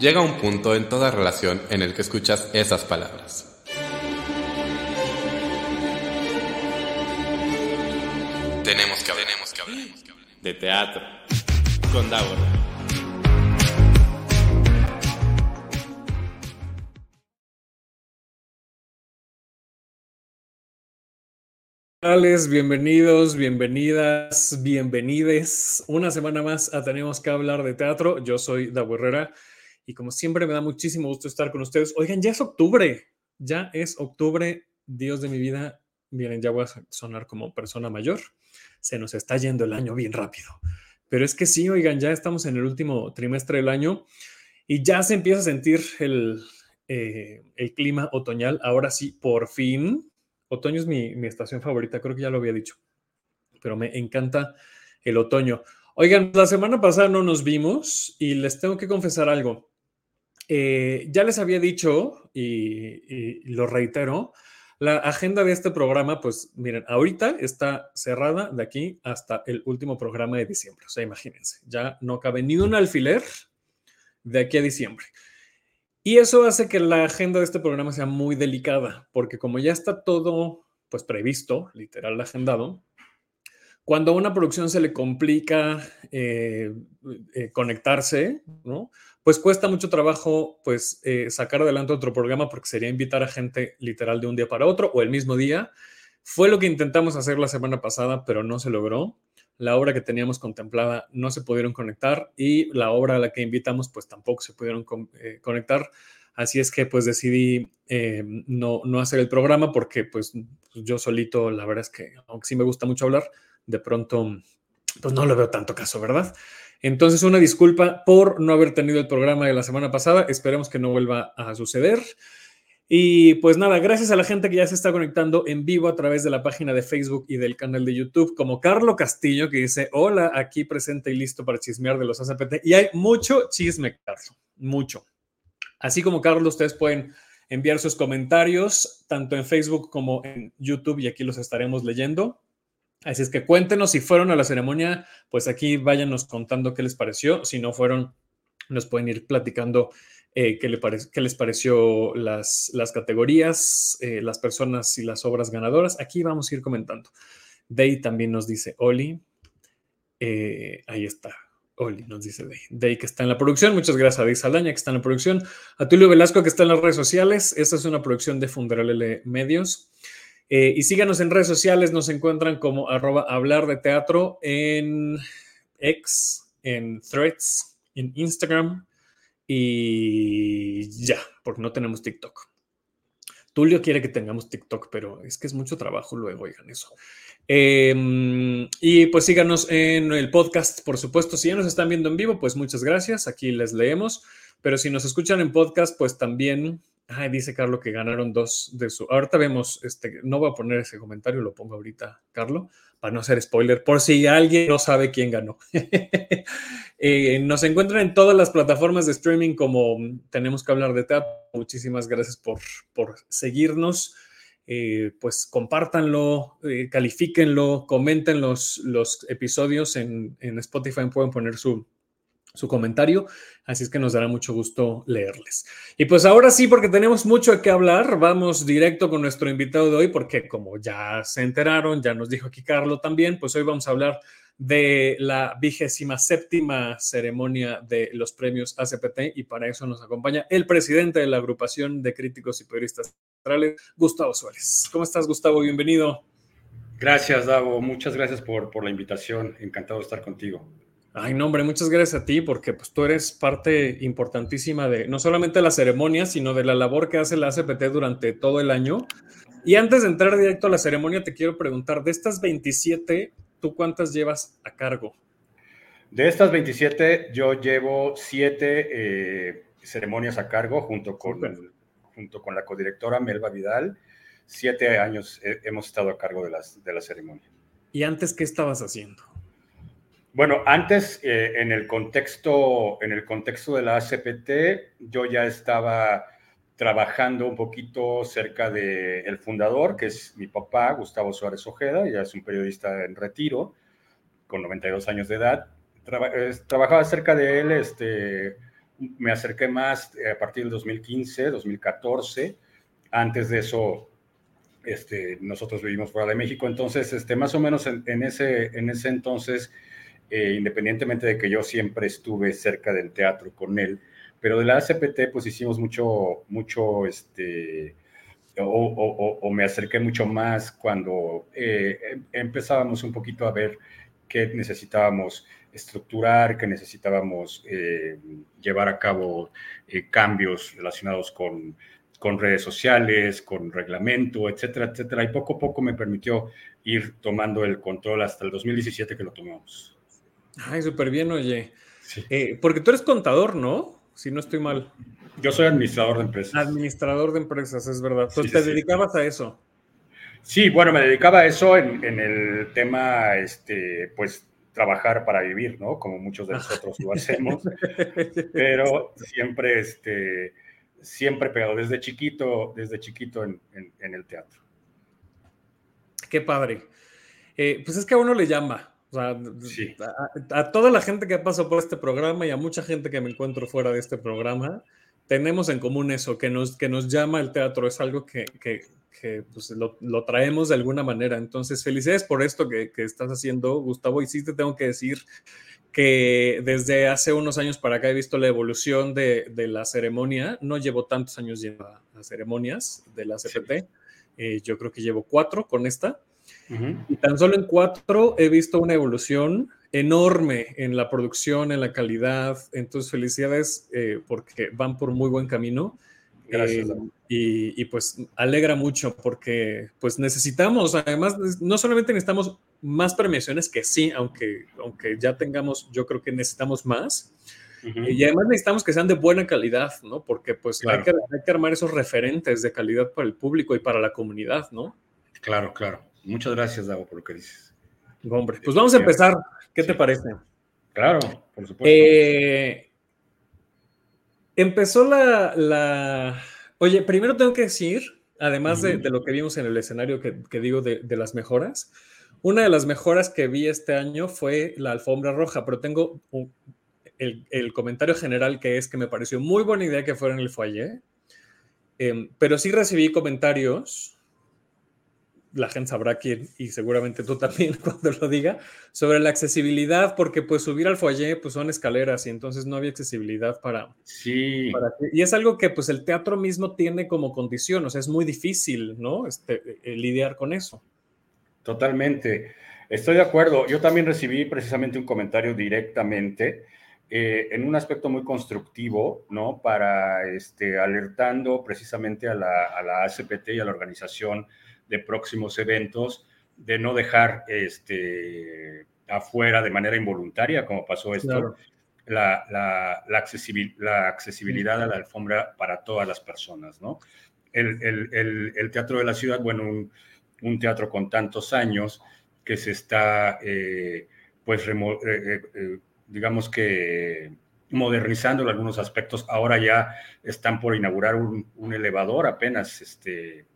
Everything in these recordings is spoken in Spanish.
llega un punto en toda relación en el que escuchas esas palabras. Tenemos que hablar, tenemos que hablar, de teatro con Davor. Bienvenidos, bienvenidas, bienvenides. Una semana más a Tenemos que hablar de teatro. Yo soy Davo Herrera y como siempre me da muchísimo gusto estar con ustedes. Oigan, ya es octubre, ya es octubre, Dios de mi vida. Miren, ya voy a sonar como persona mayor. Se nos está yendo el año bien rápido. Pero es que sí, oigan, ya estamos en el último trimestre del año y ya se empieza a sentir el, eh, el clima otoñal. Ahora sí, por fin, Otoño es mi, estación favorita, creo que ya lo había dicho, pero me encanta el otoño. Oigan, la semana pasada no nos vimos y les tengo que confesar algo. Eh, ya les había dicho y, lo reitero, la agenda de este programa, pues miren, ahorita está cerrada de aquí hasta el último programa de diciembre. O sea, imagínense, ya no cabe ni un alfiler de aquí a diciembre. Y eso hace que la agenda de este programa sea muy delicada, porque como ya está todo pues previsto, literal agendado, cuando a una producción se le complica eh, eh, conectarse, ¿no? Pues cuesta mucho trabajo pues eh, sacar adelante otro programa porque sería invitar a gente literal de un día para otro o el mismo día. Fue lo que intentamos hacer la semana pasada, pero no se logró la obra que teníamos contemplada no se pudieron conectar y la obra a la que invitamos pues tampoco se pudieron eh, conectar. Así es que pues decidí eh, no, no, hacer el programa porque pues yo solito, la verdad es que aunque sí me gusta mucho hablar, de pronto pues no lo veo tanto caso, ¿verdad? Entonces una disculpa por no haber tenido el programa de la semana pasada, esperemos que no vuelva a suceder. Y pues nada, gracias a la gente que ya se está conectando en vivo a través de la página de Facebook y del canal de YouTube, como Carlo Castillo, que dice, hola, aquí presente y listo para chismear de los ACPT. Y hay mucho chisme, Carlos, mucho. Así como Carlos, ustedes pueden enviar sus comentarios tanto en Facebook como en YouTube y aquí los estaremos leyendo. Así es que cuéntenos si fueron a la ceremonia, pues aquí váyanos contando qué les pareció. Si no fueron, nos pueden ir platicando eh, qué, les pareció las, las categorías, eh, las personas y las obras ganadoras. Aquí vamos a ir comentando. Day también nos dice Oli. Eh, ahí está. Oli nos dice Day. Day que está en la producción. Muchas gracias a Day Saldaña que está en la producción. A Tulio Velasco que está en las redes sociales. Esta es una producción de Funderalele Medios. Y síganos en redes sociales. Nos encuentran como arroba hablar de teatro en X, en Threads, en Instagram, y ya, porque no tenemos TikTok. Tulio quiere que tengamos TikTok, pero es que es mucho trabajo luego, oigan eso. Em, y pues síganos en el podcast, por supuesto. Si ya nos están viendo en vivo, pues muchas gracias. Aquí les leemos. Pero si nos escuchan en podcast, pues también Ay, dice Carlos que ganaron dos de su. Ahorita vemos, este, no voy a poner ese comentario, lo pongo ahorita, Carlos, para no hacer spoiler, por si alguien no sabe quién ganó. Eh, nos encuentran en todas las plataformas de streaming como tenemos que hablar de teatro. Muchísimas gracias por, por seguirnos. Eh, pues compártanlo, eh, califíquenlo, comenten los, los episodios en, en Spotify, pueden poner su, su comentario, así es que nos dará mucho gusto leerles. Y pues ahora sí, porque tenemos mucho que hablar, vamos directo con nuestro invitado de hoy, porque como ya se enteraron, ya nos dijo aquí Carlos también, pues hoy vamos a hablar de la vigésima séptima ceremonia de los premios ACPT y para eso nos acompaña el presidente de la agrupación de críticos y periodistas centrales, Gustavo Suárez. ¿Cómo estás, Gustavo? Bienvenido. Gracias, Davo. Muchas gracias por, por la invitación. Encantado de estar contigo. Ay, no, hombre, muchas gracias a ti porque pues, tú eres parte importantísima de no solamente la ceremonia, sino de la labor que hace la ACPT durante todo el año. Y antes de entrar directo a la ceremonia, te quiero preguntar, de estas 27, ¿tú cuántas llevas a cargo? De estas 27, yo llevo 7 eh, ceremonias a cargo junto con, junto con la codirectora Melba Vidal. Siete años hemos estado a cargo de, las, de la ceremonia. ¿Y antes qué estabas haciendo? Bueno, antes, eh, en, el contexto, en el contexto de la ACPT, yo ya estaba trabajando un poquito cerca del el fundador, que es mi papá, Gustavo Suárez Ojeda, ya es un periodista en retiro, con 92 años de edad. trabajaba cerca de él este, me acerqué más a partir del 2015, 2014. Antes de eso, este, nosotros vivimos fuera de México, entonces, este, más o menos en, ese, en ese entonces, eh, independientemente de que yo siempre estuve cerca del teatro con él, pero de la ACPT, pues hicimos mucho, mucho, este, o, me acerqué mucho más cuando eh, em, empezábamos un poquito a ver qué necesitábamos estructurar, que necesitábamos eh, llevar a cabo cambios relacionados con con redes sociales, con reglamento, etcétera, etcétera. Y poco a poco me permitió ir tomando el control hasta el 2017 que lo tomamos. Ay, súper bien, oye. Eh, porque tú eres contador, ¿no? Si no estoy mal. Yo soy administrador de empresas. Administrador de empresas, es verdad. Entonces, ¿te dedicabas a eso? Sí, bueno, me dedicaba a eso en, en, el tema, este, pues, trabajar para vivir, ¿no? Como muchos de nosotros lo hacemos. Pero siempre, este siempre pegado, desde chiquito, desde chiquito en, el teatro. Qué padre. Eh, pues es que a uno le llama. A, toda la gente que pasado por este programa y a mucha gente que me encuentro fuera de este programa, tenemos en común eso, que nos, que nos llama el teatro, es algo que, pues, lo, traemos de alguna manera. Entonces, felicidades por esto que, que, estás haciendo, Gustavo, y sí te tengo que decir que desde hace unos años para acá he visto la evolución de, la ceremonia. No llevo tantos años yendo a, ceremonias de la CPT. Eh, yo creo que llevo cuatro con esta. Y tan solo en cuatro he visto una evolución enorme en la producción, en la calidad. Entonces, felicidades eh, porque van por muy buen camino. Gracias. Eh, y, y, pues alegra mucho porque pues necesitamos, además, no solamente necesitamos más premiaciones que sí, aunque, aunque ya tengamos, yo creo que necesitamos más. Y además necesitamos que sean de buena calidad, ¿no? Porque pues hay, que, hay, que, armar esos referentes de calidad para el público y para la comunidad, ¿no? Claro, claro. Muchas gracias, Davo, por lo que dices. Hombre, pues vamos a empezar. ¿Qué te parece? Claro, por supuesto. Eh, empezó la, la... Oye, primero tengo que decir, además de, lo que vimos en el escenario que, que digo de, de las mejoras, una de las mejoras que vi este año fue la alfombra roja, pero tengo el, comentario general que es que me pareció muy buena idea que fuera en el foyer, em, pero sí recibí comentarios, la gente sabrá quién, y seguramente tú también cuando lo diga, sobre la accesibilidad, porque pues subir al foyer pues son escaleras y entonces no había accesibilidad para... Sí. y es algo que pues el teatro mismo tiene como condición, o sea, es muy difícil, ¿no? Este, eh, lidiar con eso. Totalmente. Estoy de acuerdo. Yo también recibí precisamente un comentario directamente eh, en un aspecto muy constructivo, ¿no? Para este, alertando precisamente a la, a la ACPT y a la organización de próximos eventos de no dejar este, afuera de manera involuntaria, como pasó esto, la, la, la, accesibilidad a la alfombra para todas las personas, ¿no? El, el, el Teatro de la Ciudad, bueno, un, un teatro con tantos años que se está, eh, pues, eh, eh, digamos que modernizando en algunos aspectos. Ahora ya están por inaugurar un, elevador apenas este,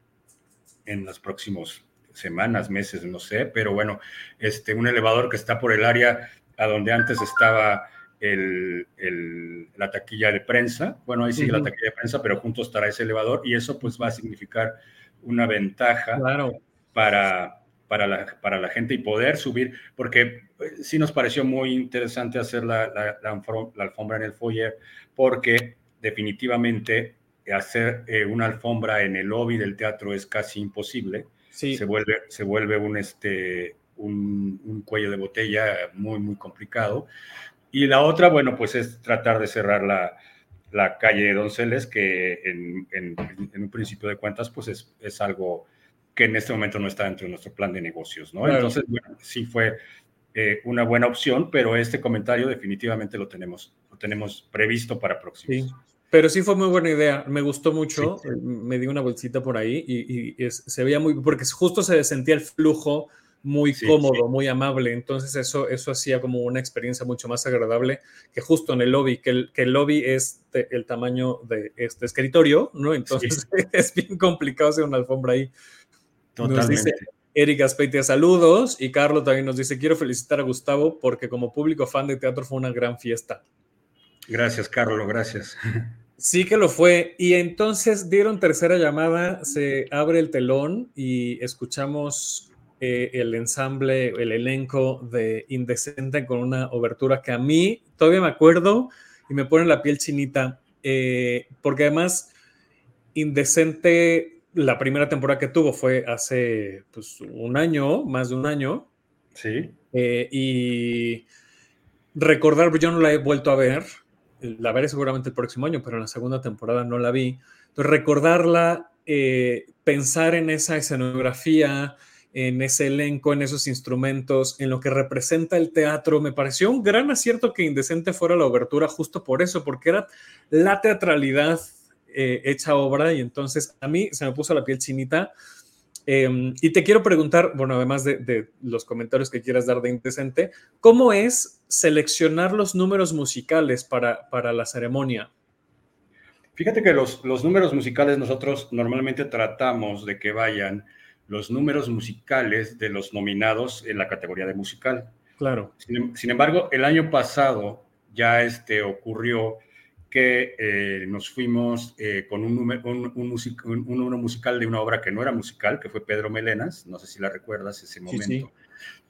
en las próximas semanas, meses, no sé, pero bueno, este, un elevador que está por el área a donde antes estaba el, la taquilla de prensa. Bueno, ahí sigue la taquilla de prensa, pero junto estará ese elevador y eso pues va a significar una ventaja claro para, para, la, para la gente y poder subir, porque eh, sí nos pareció muy interesante hacer la, la, alfombra en el foyer, porque definitivamente hacer eh, una alfombra en el lobby del teatro es casi imposible. Sí. Se vuelve, se vuelve un, este, un, un, cuello de botella muy, muy complicado. Y la otra, bueno, pues es tratar de cerrar la, la calle de Donceles, que en, en, en, un principio de cuentas, pues es, es algo que en este momento no está dentro de nuestro plan de negocios, ¿no? Entonces, bueno, sí fue eh, una buena opción, pero este comentario definitivamente lo tenemos, lo tenemos previsto para próximos. Sí. Pero sí fue muy buena idea, me gustó mucho, eh, me di una bolsita por ahí y, se veía muy, porque justo se sentía el flujo muy cómodo, muy amable, entonces eso, eso hacía como una experiencia mucho más agradable que justo en el lobby, que el, que el lobby es el tamaño de este escritorio, ¿no? Entonces es bien complicado hacer una alfombra ahí. Nos dice Erika Speitia, saludos. Y Carlos también nos dice, quiero felicitar a Gustavo porque como público fan de teatro fue una gran fiesta. Gracias, Carlos, gracias. Sí que lo fue. Y entonces dieron tercera llamada, se abre el telón y escuchamos eh, el ensamble, el elenco de Indecente con una obertura que a mí todavía me acuerdo y me pone la piel chinita, eh, porque además Indecente, la primera temporada que tuvo fue hace pues, un año, más de un año. Sí. Eh, y recordar, yo no la he vuelto a ver, la veré seguramente el próximo año, pero en la segunda temporada no la vi. Entonces, recordarla, eh, pensar en esa escenografía, en ese elenco, en esos instrumentos, en lo que representa el teatro, me pareció un gran acierto que Indecente fuera la obertura justo por eso, porque era la teatralidad eh, hecha obra y entonces a mí se me puso la piel chinita. Em, y te quiero preguntar, bueno, además de, de, los comentarios que quieras dar de Indecente, ¿cómo es seleccionar los números musicales para, para la ceremonia? Fíjate que los, los, números musicales nosotros normalmente tratamos de que vayan los números musicales de los nominados en la categoría de musical. Claro. Sin, sin embargo, el año pasado ya este, ocurrió que eh, nos fuimos eh, con un número, un, un, music, un, musical de una obra que no era musical, que fue Pedro Melenas, no sé si la recuerdas ese momento. Sí, sí.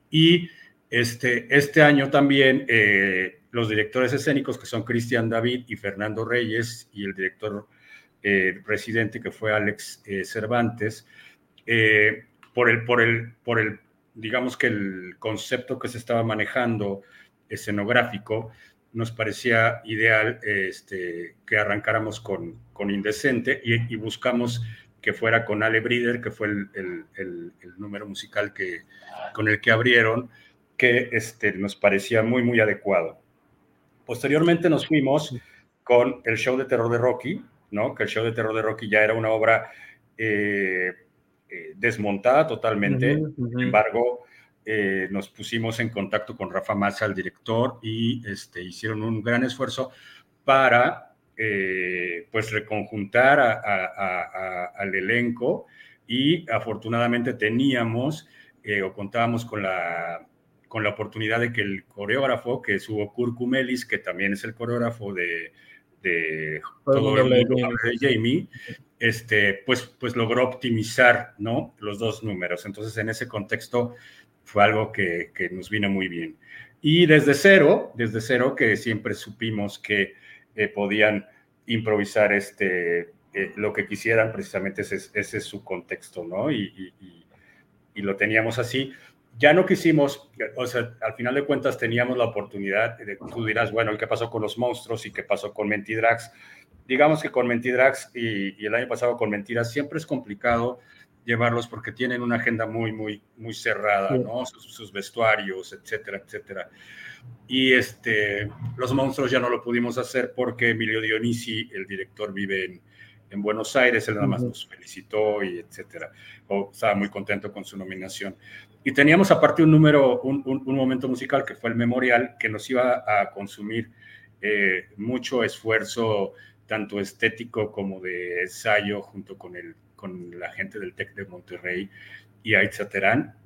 Y este, este año también eh, los directores escénicos, que son Cristian David y Fernando Reyes, y el director eh, presidente, que fue Alex eh, Cervantes, eh, por, el, por, el, por el, digamos que el concepto que se estaba manejando escenográfico, nos parecía ideal este, que arrancáramos con, con Indecente y, y, buscamos que fuera con Ale Brider, que fue el, el, el, el número musical que, con el que abrieron, que este, nos parecía muy, muy adecuado. Posteriormente nos fuimos con el show de terror de Rocky, ¿no? que el show de terror de Rocky ya era una obra eh, eh, desmontada totalmente, uh -huh, uh -huh. sin embargo, eh, nos pusimos en contacto con Rafa Massa, el director, y este, hicieron un gran esfuerzo para eh, pues reconjuntar a, a, a, al elenco y afortunadamente teníamos eh, o contábamos con la con la oportunidad de que el coreógrafo, que es Hugo Curcumelis, que también es el coreógrafo de, de todo el mundo de Jamie, este, pues, pues logró optimizar ¿no? los dos números. Entonces, en ese contexto fue algo que, nos vino muy bien. Y desde cero, desde cero que siempre supimos que eh, podían improvisar este, eh, lo que quisieran, precisamente ese, es su contexto, ¿no? Y, lo teníamos así ya no quisimos, o sea, al final de cuentas teníamos la oportunidad, de, tú dirás, bueno, ¿qué pasó con los monstruos y qué pasó con Mentidrax? Digamos que con Mentidrax y el año pasado con Mentiras siempre es complicado llevarlos porque tienen una agenda muy, muy, muy cerrada, sí. ¿no? Sus, sus, vestuarios, etcétera, etcétera. Y este, los monstruos ya no lo pudimos hacer porque Emilio Dionisi, el director, vive en, en Buenos Aires, él nada más nos felicitó y etcétera. O, estaba muy contento con su nominación. Y teníamos aparte un número, un, un, un, momento musical que fue el memorial, que nos iba a consumir eh, mucho esfuerzo, tanto estético como de ensayo, junto con, el, con la gente del TEC de Monterrey y Aitza Terán.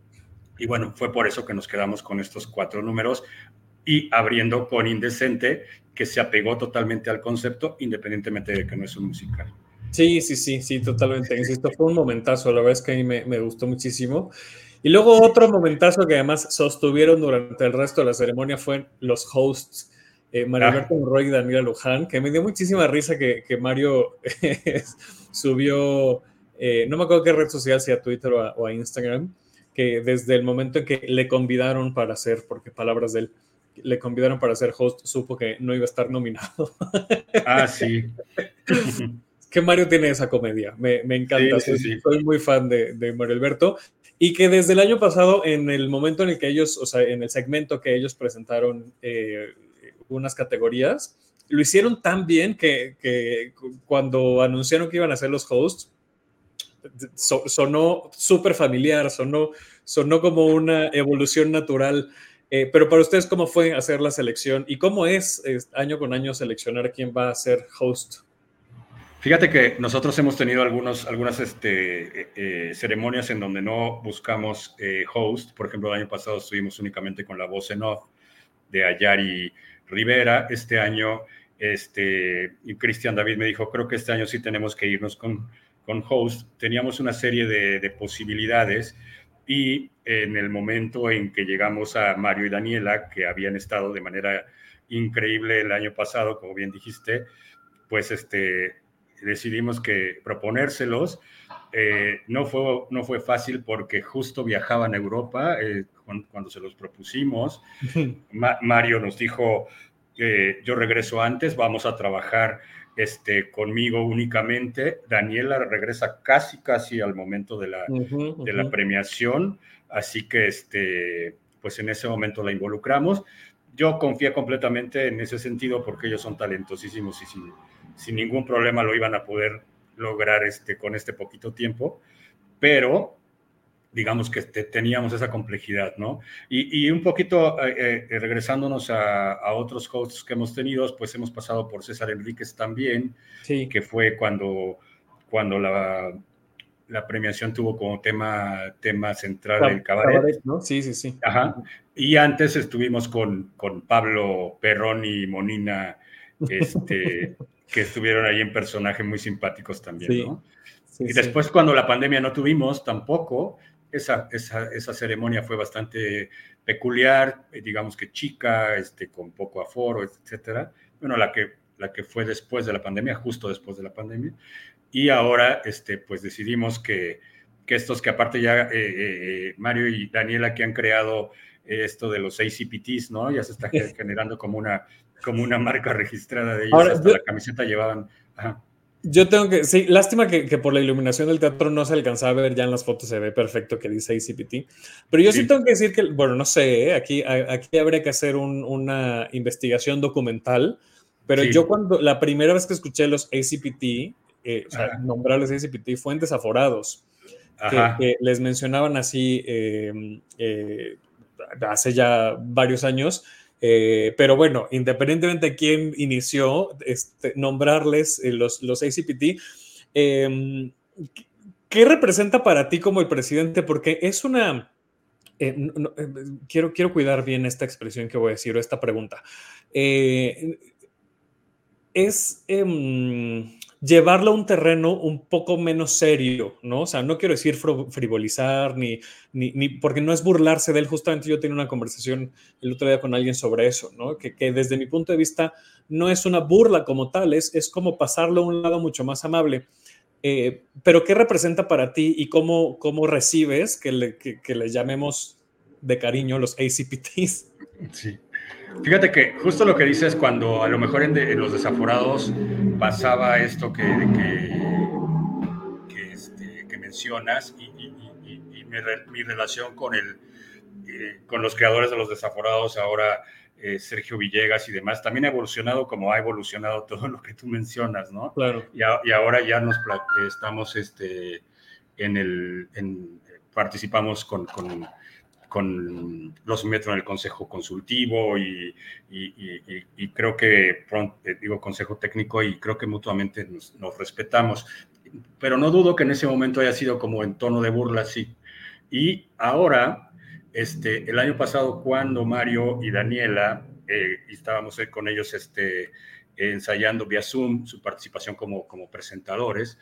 Y bueno, fue por eso que nos quedamos con estos cuatro números y abriendo con Indecente, que se apegó totalmente al concepto, independientemente de que no es un musical. Sí, sí, sí, sí, totalmente. Insisto, fue un momentazo, la verdad es que a mí me, me gustó muchísimo. Y luego otro momentazo que además sostuvieron durante el resto de la ceremonia fue los hosts, eh, Mario Alberto ah. Monroy y Daniela Luján, que me dio muchísima risa que, que Mario subió, eh, no me acuerdo qué red social, si a Twitter o a, o a, Instagram, que desde el momento en que le convidaron para hacer, porque palabras de él, le convidaron para ser host, supo que no iba a estar nominado. Ah, sí. que Mario tiene esa comedia, me, me encanta, sí, sí, sí. soy muy fan de, de Mario Alberto y que desde el año pasado, en el momento en el que ellos, o sea, en el segmento que ellos presentaron eh, unas categorías, lo hicieron tan bien que, que, cuando anunciaron que iban a ser los hosts, so, sonó súper familiar, sonó, sonó como una evolución natural. Eh, pero para ustedes, ¿cómo fue hacer la selección? ¿Y cómo es, año con año seleccionar quién va a ser host? Fíjate que nosotros hemos tenido algunos, algunas este, eh, eh, ceremonias en donde no buscamos host. Por ejemplo, el año pasado estuvimos únicamente con la voz en off de Ayari Rivera. Este año este, Cristian David me dijo, creo que este año sí tenemos que irnos con, con host. Teníamos una serie de, de posibilidades y en el momento en que llegamos a Mario y Daniela, que habían estado de manera increíble el año pasado, como bien dijiste, pues este, decidimos que proponérselos. Eh, no, fue, no fue fácil porque justo viajaban a Europa eh, cuando, se los propusimos. Mario nos dijo, eh, yo regreso antes, vamos a trabajar este, conmigo únicamente. Daniela regresa casi, casi al momento de la, De la premiación, así que este, pues en ese momento la involucramos. Yo confié completamente en ese sentido porque ellos son talentosísimos y sin, sin ningún problema lo iban a poder lograr este, con este poquito tiempo, pero digamos que teníamos esa complejidad, ¿no? Y, un poquito eh, eh, regresándonos a, otros hosts que hemos tenido, pues hemos pasado por César Enríquez también, sí. que fue cuando, cuando la, la premiación tuvo como tema, tema central el cabaret. ¿no? Sí, sí, sí. Ajá. Y antes estuvimos con, con Pablo Perrón y Monina, este, que estuvieron ahí en personajes muy simpáticos también, ¿no? y después cuando la pandemia no tuvimos tampoco, esa, esa, esa, ceremonia fue bastante peculiar, eh, digamos que chica, este, con poco aforo, etcétera. Bueno, la que, la que fue después de la pandemia, justo después de la pandemia. Y ahora, este, pues decidimos que, que estos que aparte ya eh, eh, Mario y Daniela que han creado esto de los ACPTs, ¿no? Ya se está generando como una, como una marca registrada de ellos. Hasta la camiseta llevaban. Yo tengo que, sí, lástima que, que, por la iluminación del teatro no se alcanzaba a ver, ya en las fotos se ve perfecto que dice ACPT, pero yo sí, tengo que decir que, bueno, no sé, ¿eh? aquí, aquí habría que hacer un, una investigación documental, pero yo cuando, la primera vez que escuché los ACPT, eh, o sea, nombrarles ACPT, fue en Desaforados, que, les mencionaban así eh, eh, hace ya varios años, eh, pero bueno, independientemente de quién inició, este, nombrarles eh, los, los ACPT, em, ¿qué representa para ti como el presidente? Porque es una... Eh, quiero, quiero cuidar bien esta expresión que voy a decir o esta pregunta. es... Llevarlo a un terreno un poco menos serio, ¿no? O sea, no quiero decir frivolizar ni, ni, porque no es burlarse de él. Justamente yo tenía una conversación el otro día con alguien sobre eso, ¿no? Que, desde mi punto de vista no es una burla como tal, es, es como pasarlo a un lado mucho más amable. Eh, pero ¿qué representa para ti y cómo, cómo recibes que le, que le llamemos de cariño los ACPTs? Sí. Fíjate que justo lo que dices cuando a lo mejor en, los desaforados pasaba esto que, que, este, mencionas y, mi, relación con, el, eh, con los creadores de los desaforados, ahora eh, Sergio Villegas y demás, también ha evolucionado como ha evolucionado todo lo que tú mencionas, ¿no? Claro. Y, y ahora ya nos estamos este, en el, participamos con, con con los metros en el Consejo Consultivo y, creo que, pronto, eh, digo, Consejo Técnico y creo que mutuamente nos, respetamos. Pero no dudo que en ese momento haya sido como en tono de burla, sí. Y ahora, este, el año pasado, cuando Mario y Daniela, eh, estábamos con ellos este, ensayando vía Zoom su participación como, como presentadores,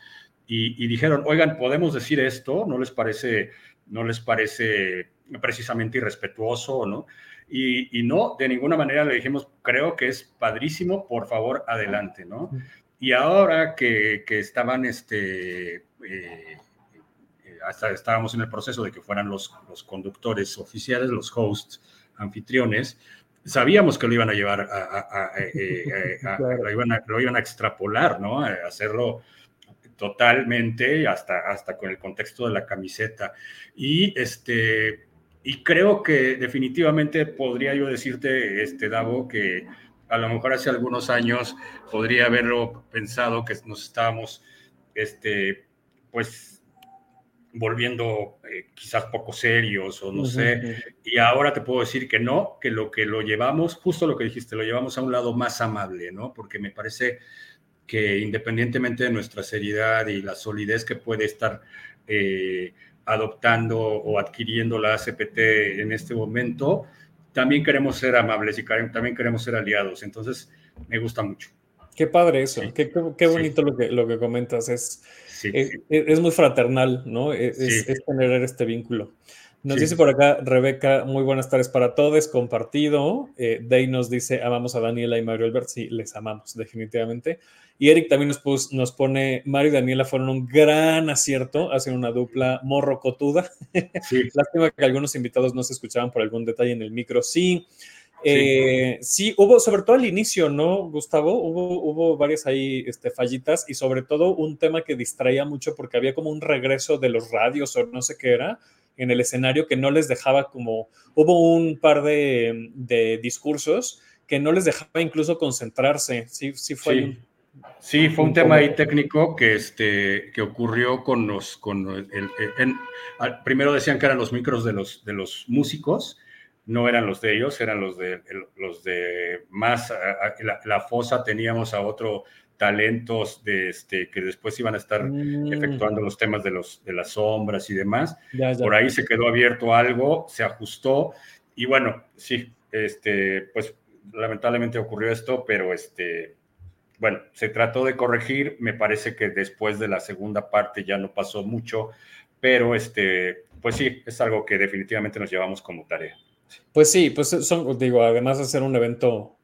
y, y dijeron, oigan, ¿podemos decir esto? ¿No les parece, no les parece precisamente irrespetuoso, ¿no? Y, no, de ninguna manera le dijimos, creo que es padrísimo, por favor, adelante, ¿no? Y ahora que, estaban, este, eh, hasta estábamos en el proceso de que fueran los, los conductores oficiales, los hosts, anfitriones, sabíamos que lo iban a llevar a, eh, lo, iban a, lo, iban a, extrapolar, ¿no? A hacerlo totalmente hasta, hasta con el contexto de la camiseta. Y este, y creo que definitivamente podría yo decirte, este, Davo, que a lo mejor hace algunos años podría haberlo pensado que nos estábamos, este, pues, volviendo eh, quizás poco serios o no sé. Y ahora te puedo decir que no, que lo que lo llevamos, justo lo que dijiste, lo llevamos a un lado más amable, ¿no? Porque me parece que independientemente de nuestra seriedad y la solidez que puede estar eh, adoptando o adquiriendo la ACPT en este momento, también queremos ser amables y también queremos ser aliados. Entonces, me gusta mucho. Qué padre eso, qué, qué, bonito lo, que, lo que comentas, es, es, muy fraternal, ¿no? Es, es, tener este vínculo. Nos dice por acá Rebeca, muy buenas tardes para todos, compartido. Eh, Day nos dice, amamos a Daniela y Mario Albert, sí, les amamos, definitivamente. Y Eric también nos, nos pone, Mario y Daniela fueron un gran acierto, hacen una dupla morrocotuda. Sí. Lástima que algunos invitados no se escuchaban por algún detalle en el micro. Sí, eh, sí. hubo, sobre todo al inicio, ¿no, Gustavo? Hubo, hubo varias ahí este, fallitas y sobre todo un tema que distraía mucho porque había como un regreso de los radios o no sé qué era en el escenario que no les dejaba como, hubo un par de, de discursos que no les dejaba incluso concentrarse. Sí, sí fue. Sí. fue un tema ahí técnico que, este, que ocurrió con los, con el, primero decían que eran los micros de los, de los músicos, no eran los de ellos, eran los de, los de más, la, la fosa teníamos a otro talentos de este, que después iban a estar mm. efectuando los temas de, los, de las sombras y demás. Por ahí se quedó abierto algo, se ajustó y bueno, sí, este, pues lamentablemente ocurrió esto, pero este, bueno, se trató de corregir, me parece que después de la segunda parte ya no pasó mucho, pero este, pues sí, es algo que definitivamente nos llevamos como tarea. Pues sí, pues son, digo, además de ser un evento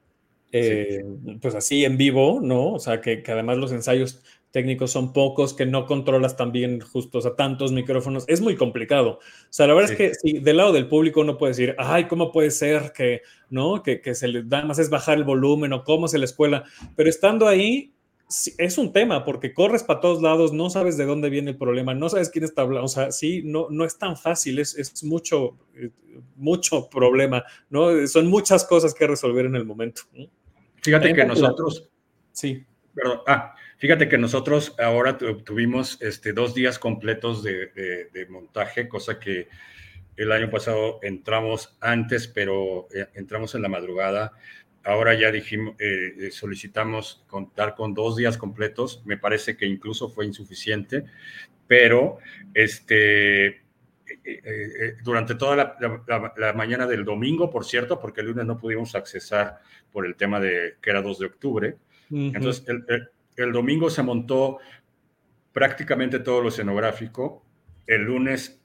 eh, pues así en vivo, ¿no? O sea, que, además los ensayos técnicos son pocos, que no controlas también justo, o sea, tantos micrófonos, es muy complicado. O sea, la verdad es que si del lado del público uno puede decir, ay, ¿cómo puede ser que, ¿no? Que, que se le da más es bajar el volumen o cómo se la escuela, pero estando ahí es un tema porque corres para todos lados, no sabes de dónde viene el problema, no sabes quién está hablando, o sea, sí, no, no es tan fácil, es, es mucho, eh, mucho problema, ¿no? Son muchas cosas que resolver en el momento. ¿no? Fíjate que nosotros. Sí. Perdón, ah, fíjate que nosotros ahora tuvimos este, dos días completos de, montaje, cosa que el año pasado entramos antes, pero eh, entramos en la madrugada. Ahora ya dijimos, eh, eh, solicitamos contar con dos días completos. Me parece que incluso fue insuficiente, pero este, durante toda la, mañana del domingo, por cierto, porque el lunes no pudimos accesar por el tema de que era 2 de octubre. Entonces, el, domingo se montó prácticamente todo lo escenográfico. El lunes,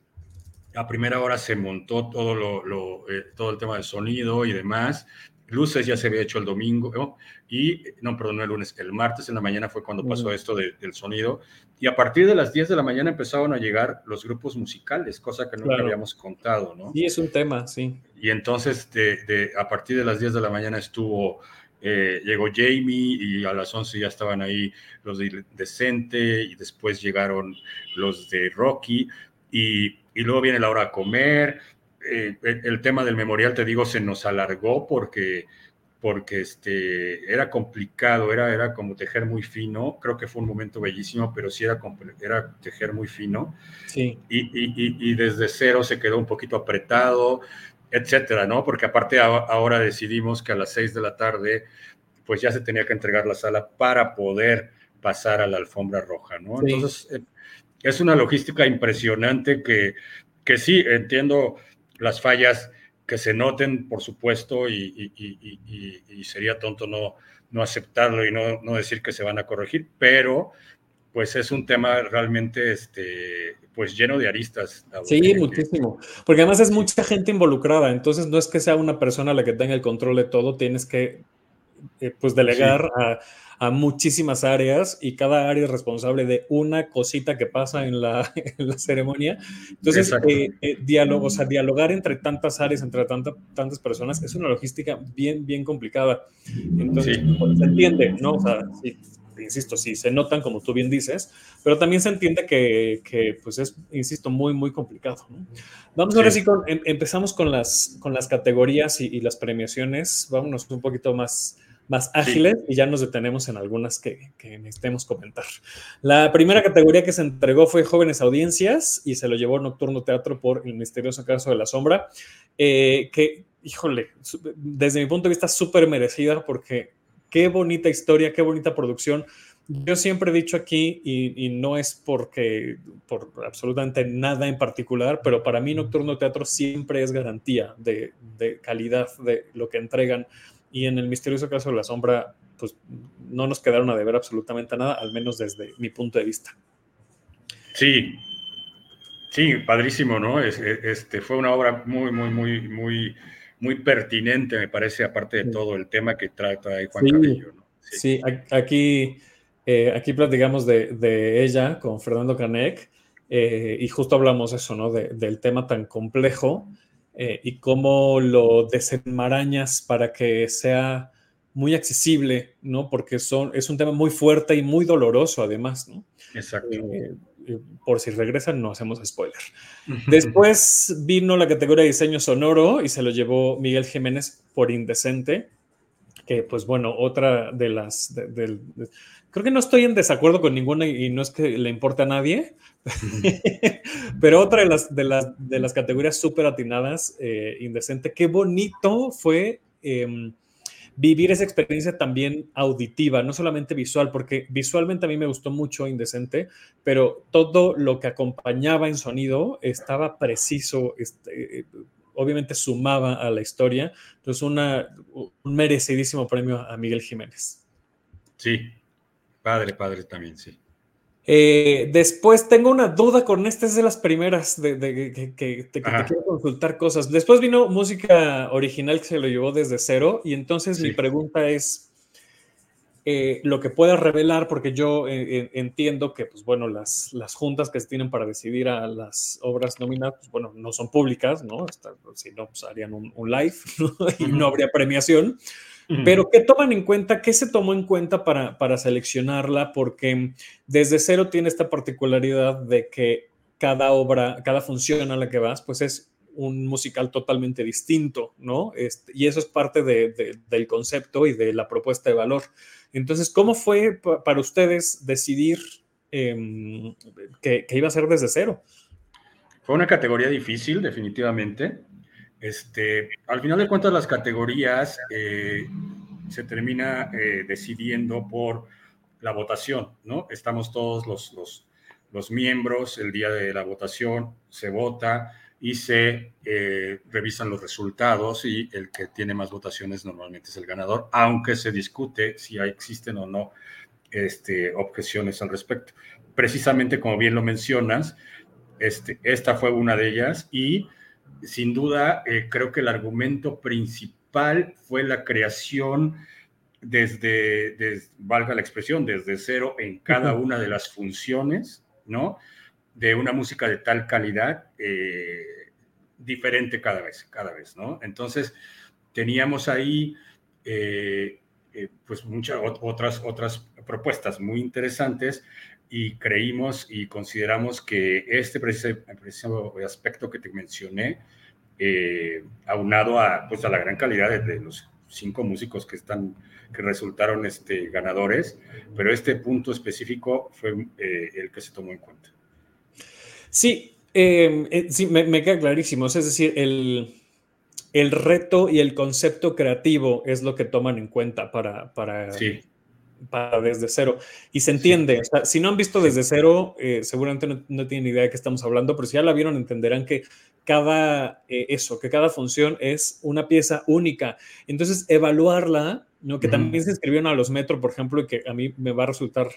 a primera hora, se montó todo, lo, eh, todo el tema del sonido y demás. Luces ya se había hecho el domingo, y no, perdón, no el lunes, el martes en la mañana fue cuando pasó esto del sonido. Y a partir de las 10 de la mañana empezaron a llegar los grupos musicales, cosa que no habíamos contado, ¿no? Sí, es un tema, sí. Y entonces, de, a partir de las 10 de la mañana estuvo, eh, llegó Jamie y a las 11 ya estaban ahí los de Decente y después llegaron los de Rocky y, y luego viene la hora a comer eh, el tema del memorial, te digo, se nos alargó porque, porque este, era complicado, era, era como tejer muy fino. Creo que fue un momento bellísimo, pero sí era, era tejer muy fino. Sí. Y, y, y, desde cero se quedó un poquito apretado, etcétera, ¿no? Porque aparte ahora decidimos que a las seis de la tarde, pues ya se tenía que entregar la sala para poder pasar a la alfombra roja, ¿no? Entonces, eh, es una logística impresionante que, que sí, entiendo las fallas que se noten, por supuesto, y, sería tonto no, no aceptarlo y no, no, decir que se van a corregir, pero pues es un tema realmente este, pues lleno de aristas. Sí, muchísimo, porque además es mucha gente involucrada, entonces no es que sea una persona la que tenga el control de todo, tienes que eh, pues delegar a a muchísimas áreas y cada área es responsable de una cosita que pasa en la, ceremonia. Entonces, eh, eh, diálogo, o sea, dialogar entre tantas áreas, entre tantas personas, es una logística bien, bien complicada. Entonces, pues, se entiende, ¿no? O sea, insisto, sí, se notan como tú bien dices, pero también se entiende que, que pues es, insisto, muy, muy complicado. Vamos ahora sí, con, em, empezamos con las, con las categorías y, y, las premiaciones. Vámonos un poquito más, más ágiles y ya nos detenemos en algunas que, que, necesitemos comentar. La primera categoría que se entregó fue Jóvenes Audiencias y se lo llevó Nocturno Teatro por El Misterioso Caso de la Sombra, eh, que, híjole, desde mi punto de vista súper merecida porque qué bonita historia, qué bonita producción. Yo siempre he dicho aquí, y, no es porque por absolutamente nada en particular, pero para mí Nocturno Teatro siempre es garantía de, de calidad de lo que entregan y en el misterioso caso de la sombra, pues no nos quedaron a deber absolutamente nada, al menos desde mi punto de vista. Sí, sí, padrísimo, ¿no? Este, fue una obra muy, muy, muy, muy, muy pertinente, me parece, aparte de todo el tema que trata Juan Cabello, ¿no? Sí, aquí, eh, aquí platicamos de, ella con Fernando Canek eh, y justo hablamos eso, ¿no? del tema tan complejo eh, y cómo lo desenmarañas para que sea muy accesible, ¿no? Porque son, es un tema muy fuerte y muy doloroso además, ¿no? Exacto. por si regresan, no hacemos spoiler. Después vino la categoría de diseño sonoro y se lo llevó Miguel Jiménez por Indecente que pues bueno, otra de las, creo que no estoy en desacuerdo con ninguna y no es que le importe a nadie, pero otra de las, de las, de las categorías súper atinadas, eh, indecente, qué bonito fue em, vivir esa experiencia también auditiva, no solamente visual, porque visualmente a mí me gustó mucho Indecente, pero todo lo que acompañaba en sonido estaba preciso, este, obviamente sumaba a la historia. Entonces, una, un merecidísimo premio a Miguel Jiménez. Sí, padre, padre también, sí. Eh, después tengo una duda con esta, es de las primeras de, que, te, quiero consultar cosas. Después vino música original que se lo llevó desde cero y entonces mi pregunta es, eh, lo que puedas revelar, porque yo eh, eh, entiendo que, pues bueno, las, las juntas que se tienen para decidir a las obras nominadas, pues bueno, no son públicas, ¿no? si no, pues harían un, live y no habría premiación. Pero ¿qué toman en cuenta? ¿Qué se tomó en cuenta para, para seleccionarla? Porque desde cero tiene esta particularidad de que cada obra, cada función a la que vas, pues es un musical totalmente distinto, ¿no? Este, y eso es parte de, del concepto y de la propuesta de valor. Entonces, ¿cómo fue para ustedes decidir em, que, iba a ser desde cero? Fue una categoría difícil, definitivamente. Este, al final de cuentas, las categorías eh, se termina eh, decidiendo por la votación, ¿no? Estamos todos los, miembros, el día de la votación se vota, y se eh, revisan los resultados y el que tiene más votaciones normalmente es el ganador, aunque se discute si existen o no este, objeciones al respecto. Precisamente como bien lo mencionas, este, esta fue una de ellas y sin duda eh, creo que el argumento principal fue la creación desde, desde, valga la expresión, desde cero en cada una de las funciones, ¿no? de una música de tal calidad eh, diferente cada vez, cada vez, ¿no? Entonces, teníamos ahí, eh, eh, pues, muchas otras, otras propuestas muy interesantes y creímos y consideramos que este preciso, aspecto que te mencioné, aunado a, pues, a la gran calidad de, de, los cinco músicos que están que resultaron este, ganadores, pero este punto específico fue el que se tomó en cuenta. Sí, em, eh, sí, me, queda clarísimo. Es decir, el, reto y el concepto creativo es lo que toman en cuenta para, para, para desde cero. Y se entiende. si no han visto desde cero, eh, seguramente no, tienen idea de qué estamos hablando, pero si ya la vieron, entenderán que cada, eh, eso, que cada función es una pieza única. Entonces, evaluarla, ¿no? que también se escribieron a los metros, por ejemplo, y que a mí me va a resultar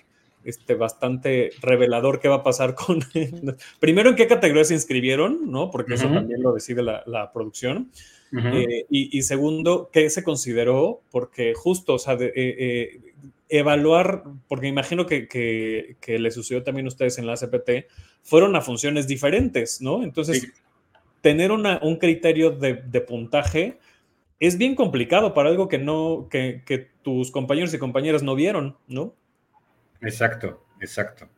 este, bastante revelador qué va a pasar con... Primero, en qué categoría se inscribieron, ¿no? Porque eso también lo decide la, producción. Eh, y, segundo, qué se consideró, porque justo, o sea, eh, eh, evaluar, porque imagino que, que, le sucedió también a ustedes en la CPT, fueron a funciones diferentes, ¿no? Entonces, tener una, un criterio de, de, puntaje es bien complicado para algo que no, que, que tus compañeros y compañeras no vieron, ¿no? Exacto, exacto.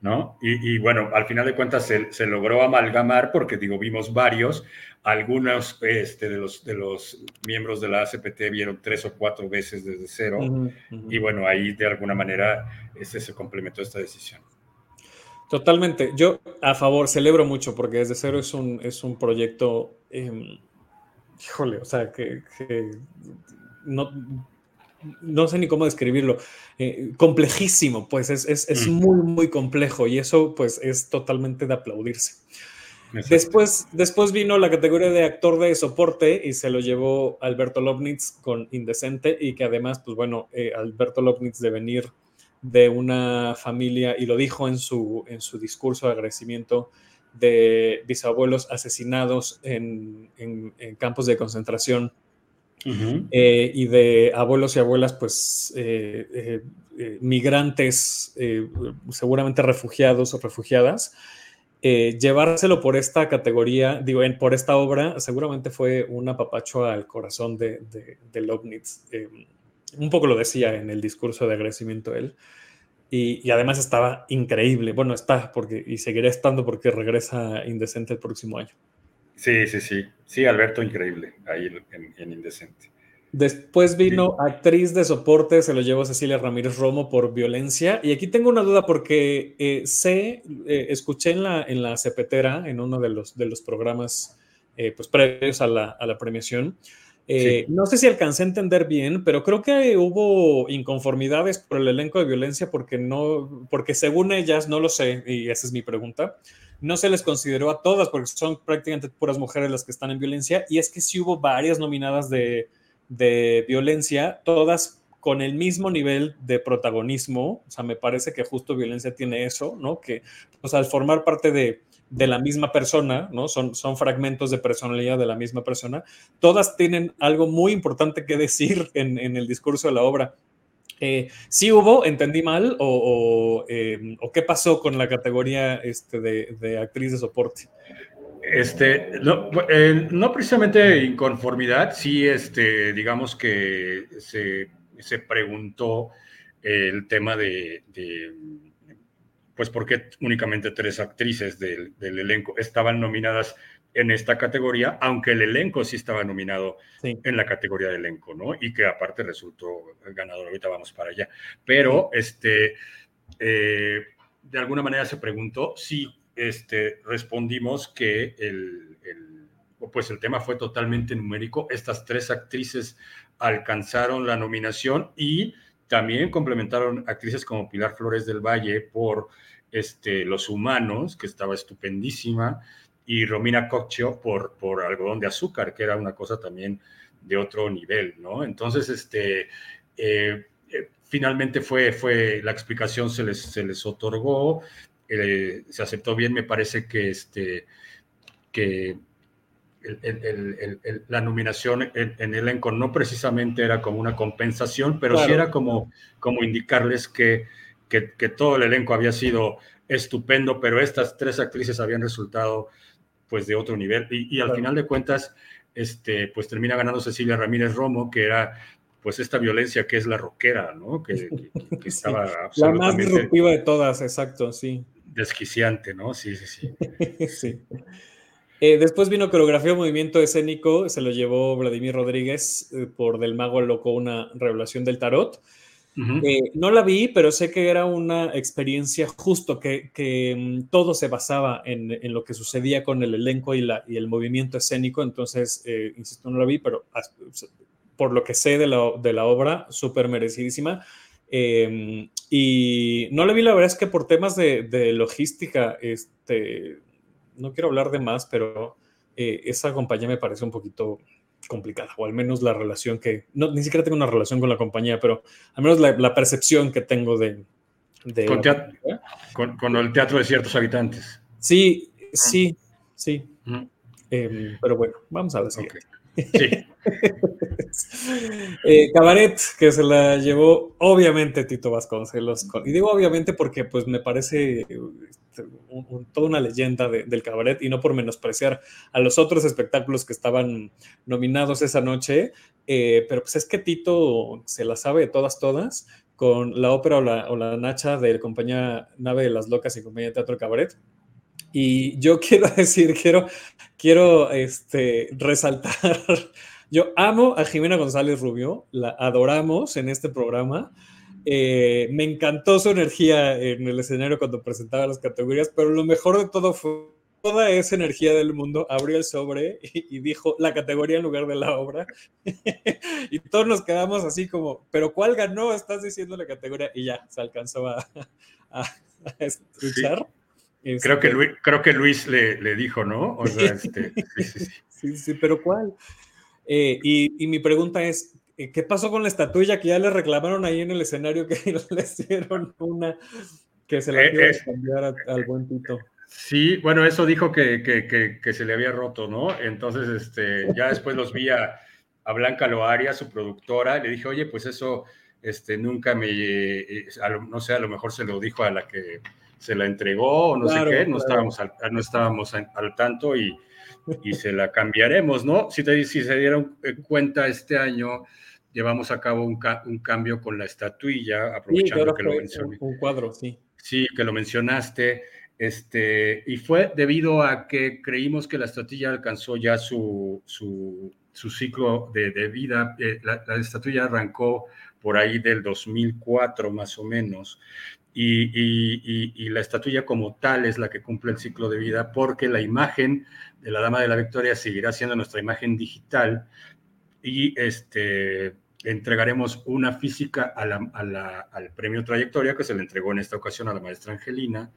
¿No? Y, bueno, al final de cuentas se, logró amalgamar porque, digo, vimos varios, algunos este, de, los, de los miembros de la ACPT vieron tres o cuatro veces desde cero y bueno, ahí de alguna manera este, se complementó esta decisión. Totalmente, yo a favor, celebro mucho porque desde cero es un, es un proyecto, em, híjole, o sea, que, que no, no sé ni cómo describirlo, eh, complejísimo, pues es, es, es, mm. muy, muy complejo y eso pues es totalmente de aplaudirse. Después, después vino la categoría de actor de soporte y se lo llevó Alberto Lobnitz con Indecente y que además, pues bueno, eh, Alberto Lobnitz de venir de una familia, y lo dijo en su, en su discurso de agradecimiento, de bisabuelos asesinados en, campos de concentración eh, y de abuelos y abuelas, pues, eh, migrantes, seguramente refugiados o refugiadas eh, llevárselo por esta categoría, digo, en, por esta obra, seguramente fue un apapacho al corazón de, de, de eh, un poco lo decía en el discurso de agradecimiento él. Y, además estaba increíble. Bueno, está porque, y seguirá estando porque regresa Indecente el próximo año. Sí, sí, sí. Sí, Alberto, increíble ahí en Indecente. Después vino actriz de soporte, se lo llevó Cecilia Ramírez Romo por violencia. Y aquí tengo una duda porque eh, sé, eh, escuché en la, en la cepetera, en uno de los, de los programas eh, pues, previos a la, a la premiación. No sé si alcancé a entender bien, pero creo que hubo inconformidades por el elenco de violencia porque no, porque según ellas, no lo sé, y esa es mi pregunta, no se les consideró a todas porque son prácticamente puras mujeres las que están en violencia. Y es que sí hubo varias nominadas de de violencia, todas con el mismo nivel de protagonismo. O sea, me parece que justo violencia tiene eso, ¿no? Que pues, al formar parte de, la misma persona, ¿no? Son, son fragmentos de personalidad de la misma persona. Todas tienen algo muy importante que decir en, el discurso de la obra. Eh, ¿Sí hubo, entendí mal, o, eh, qué pasó con la categoría este, de, de actriz de soporte? Este, no, eh, no, precisamente inconformidad, sí, este, digamos que se, se preguntó el tema de, pues, ¿por qué únicamente tres actrices del, elenco estaban nominadas en esta categoría, aunque el elenco sí estaba nominado en la categoría de elenco, ¿no? Y que aparte resultó ganador, ahorita vamos para allá. Pero, este, eh, de alguna manera se preguntó si este, respondimos que el, pues el tema fue totalmente numérico. Estas tres actrices alcanzaron la nominación y también complementaron actrices como Pilar Flores del Valle por este, Los Humanos, que estaba estupendísima, y Romina Cocchio por, por Algodón de Azúcar, que era una cosa también de otro nivel, ¿no? Entonces, este, eh, eh, finalmente fue, fue, la explicación se les, se les otorgó, eh, se aceptó bien, me parece que, este, que la nominación en, el elenco no precisamente era como una compensación, pero sí era como, como indicarles que, que, todo el elenco había sido estupendo, pero estas tres actrices habían resultado pues de otro nivel. Y, al final de cuentas, este, pues termina ganando Cecilia Ramírez Romo, que era pues esta violencia que es la rockera, ¿no? Que, estaba La más disruptiva de todas, exacto, sí desquiciante, ¿no? Sí, sí, sí. sí. Eh, después vino coreografía movimiento escénico, se lo llevó Vladimir Rodríguez eh, por Del Mago Loco, una revelación del tarot. Eh, no la vi, pero sé que era una experiencia justo, que, que mm, todo se basaba en, en, lo que sucedía con el elenco y, la, y el movimiento escénico. Entonces, insisto, no la vi, pero por lo que sé de la, de la obra, súper merecidísima. Em, y no le vi, la verdad es que por temas de, logística, este, no quiero hablar de más, pero eh, esa compañía me parece un poquito complicada, o al menos la relación que, no, ni siquiera tengo una relación con la compañía, pero al menos la, percepción que tengo de... con, el teatro de ciertos habitantes. Sí, sí, sí. Em, pero bueno, vamos a ver Sí. Eh, cabaret, que se la llevó obviamente Tito Vasconcelos. y digo obviamente porque pues me parece este, toda una leyenda del cabaret y no por menospreciar a los otros espectáculos que estaban nominados esa noche, eh, pero pues es que Tito se la sabe de todas, todas, con la ópera o la, o la nacha de compañía Nave de las Locas y compañía de Teatro Cabaret. Y yo quiero decir, quiero, quiero este, resaltar, yo amo a Jimena González Rubio, la adoramos en este programa. Eh, me encantó su energía en el escenario cuando presentaba las categorías, pero lo mejor de todo fue toda esa energía del mundo, abrió el sobre y, dijo la categoría en lugar de la obra. y todos nos quedamos así como, pero ¿cuál ganó? Estás diciendo la categoría y ya se alcanzó a, escuchar. creo, que Luis, creo que Luis le, dijo, ¿no? O sea, este, sí, sí, pero ¿cuál? Eh, y, mi pregunta es, eh, ¿qué pasó con la estatuilla que ya le reclamaron ahí en el escenario que le hicieron una que se la eh, cambiar al buen Tito? Sí, bueno, eso dijo que, que, se le había roto, ¿no? Entonces, este, ya después los vi a, Blanca Loaria, su productora, le dije, oye, pues eso este, nunca me, no sé, a lo mejor se lo dijo a la que se la entregó o no sé qué, no estábamos, al, no estábamos al tanto y, y se la cambiaremos, ¿no? Si, te, si se dieron eh, cuenta este año, llevamos a cabo un, un cambio con la estatuilla, aprovechando que lo mencioné. Un, cuadro, sí. Sí, que lo mencionaste. Este, y fue debido a que creímos que la estatuilla alcanzó ya su, su, su ciclo de, de vida. Eh, la, la, estatuilla arrancó por ahí del 2004 más o menos. Y, la estatuilla como tal es la que cumple el ciclo de vida porque la imagen de la Dama de la Victoria seguirá siendo nuestra imagen digital y este, entregaremos una física al premio Trayectoria que se le entregó en esta ocasión a la maestra Angelina.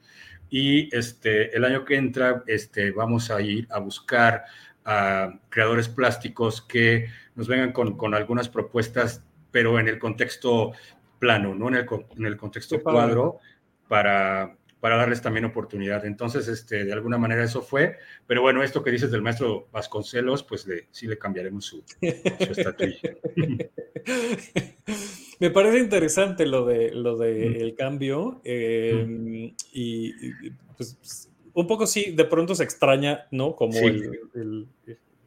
Y este, el año que entra este, vamos a ir a buscar a creadores plásticos que nos vengan con, con algunas propuestas pero en el contexto plano, ¿no? En el, en el contexto cuadro, para, para darles también oportunidad. Entonces, este, de alguna manera eso fue, pero bueno, esto que dices del maestro Vasconcelos, pues le, sí le cambiaremos su, estatuilla. Me parece interesante lo de, lo de el cambio em, y, pues, un poco sí, de pronto se extraña, ¿no? Como el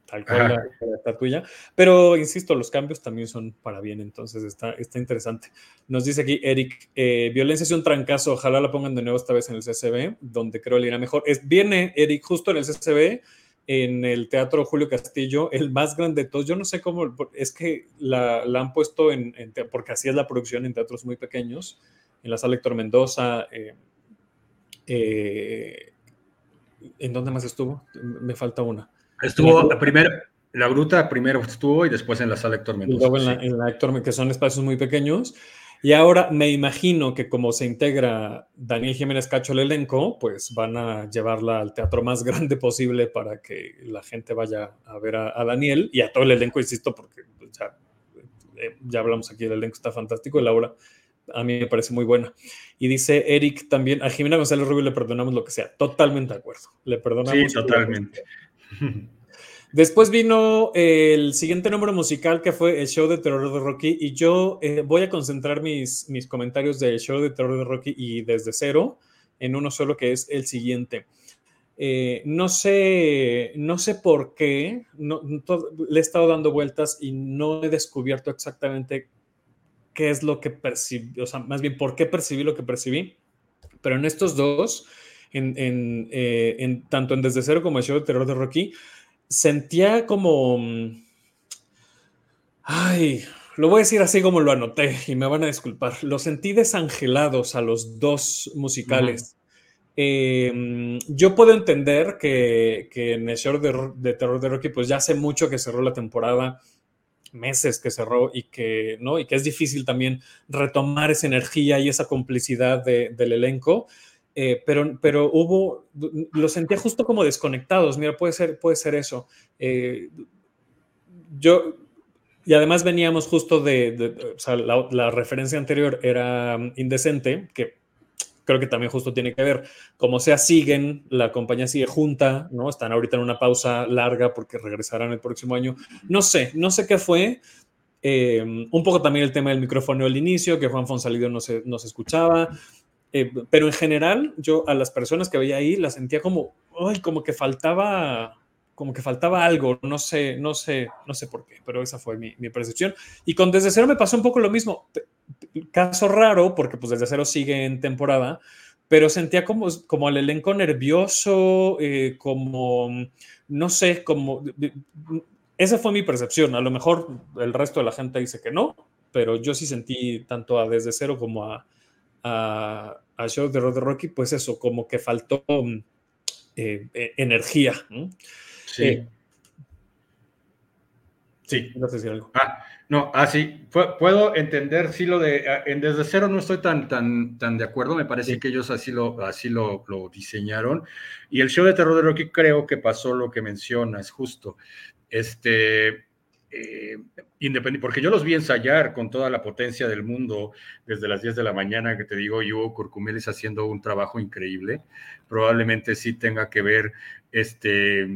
tal cual la, estatuilla. Pero insisto, los cambios también son para bien, entonces está, está interesante. Nos dice aquí Eric: eh, violencia es un trancazo, ojalá la pongan de nuevo esta vez en el CCB, donde creo le irá mejor. Es, viene Eric justo en el CCB, en el Teatro Julio Castillo, el más grande de todos. Yo no sé cómo, es que la, han puesto en, porque así es la producción en teatros muy pequeños, en la sala Héctor Mendoza. Eh, eh, ¿En dónde más estuvo? Me falta una. Estuvo la, primero, la gruta primero estuvo y después en la sala Héctor Mendoza. luego en la, Héctor, que son espacios muy pequeños. Y ahora me imagino que como se integra Daniel Jiménez Cacho al elenco, pues van a llevarla al teatro más grande posible para que la gente vaya a ver a, Daniel y a todo el elenco, insisto, porque pues, ya, eh, ya hablamos aquí, el elenco está fantástico y la obra a mí me parece muy buena. Y dice Eric también, a Jimena González Rubio le perdonamos lo que sea. Totalmente de acuerdo. Le perdonamos. Sí, totalmente. Después vino el siguiente número musical que fue el show de terror de Rocky y yo eh, voy a concentrar mis, mis comentarios del show de terror de Rocky y desde cero en uno solo que es el siguiente. Eh, no sé, no sé por qué, le he estado dando vueltas y no he descubierto exactamente qué es lo que percibí, o sea, más bien por qué percibí lo que percibí, pero en estos dos, en, eh, en tanto en Desde Cero como el show de terror de Rocky, sentía como... Mm, ay, lo voy a decir así como lo anoté y me van a disculpar. Lo sentí desangelados a los dos musicales. Em, yo puedo entender que, en el show de, terror de Rocky, pues ya hace mucho que cerró la temporada, meses que cerró y que, ¿no? y que es difícil también retomar esa energía y esa complicidad del elenco. Eh, pero, pero hubo, lo sentía justo como desconectados, mira, puede ser, puede ser eso. Eh, yo, y además veníamos justo de, la, referencia anterior era indecente, que creo que también justo tiene que ver, como sea, siguen, la compañía sigue junta, ¿no? Están ahorita en una pausa larga porque regresarán el próximo año. No sé, no sé qué fue. Eh, un poco también el tema del micrófono al inicio, que Juan Fonsalido no se, no se escuchaba. Eh, pero en general, yo a las personas que veía ahí las sentía como, ay, como que faltaba, como que faltaba algo, no sé, no sé, no sé por qué, pero esa fue mi, percepción. Y con Desde Cero me pasó un poco lo mismo. Caso raro, porque pues Desde Cero sigue en temporada, pero sentía como, como el elenco nervioso, eh, como, no sé, como... Esa fue mi percepción. A lo mejor el resto de la gente dice que no, pero yo sí sentí tanto a Desde Cero como a, a, al show de Road Rocky, pues eso, como que faltó mm, eh, eh, energía. Sí. Eh, Sí. No sé si algo. Ah, no, ah, sí. Puedo entender, sí, lo de ah, en Desde Cero no estoy tan, tan, tan de acuerdo. Me parece que ellos así, lo, así lo, lo, diseñaron. Y el show de terror de Rocky creo que pasó lo que mencionas, justo. Este. Eh, independiente, porque yo los vi ensayar con toda la potencia del mundo desde las 10 de la mañana, que te digo, yo Curcumeles haciendo un trabajo increíble. Probablemente sí tenga que ver este,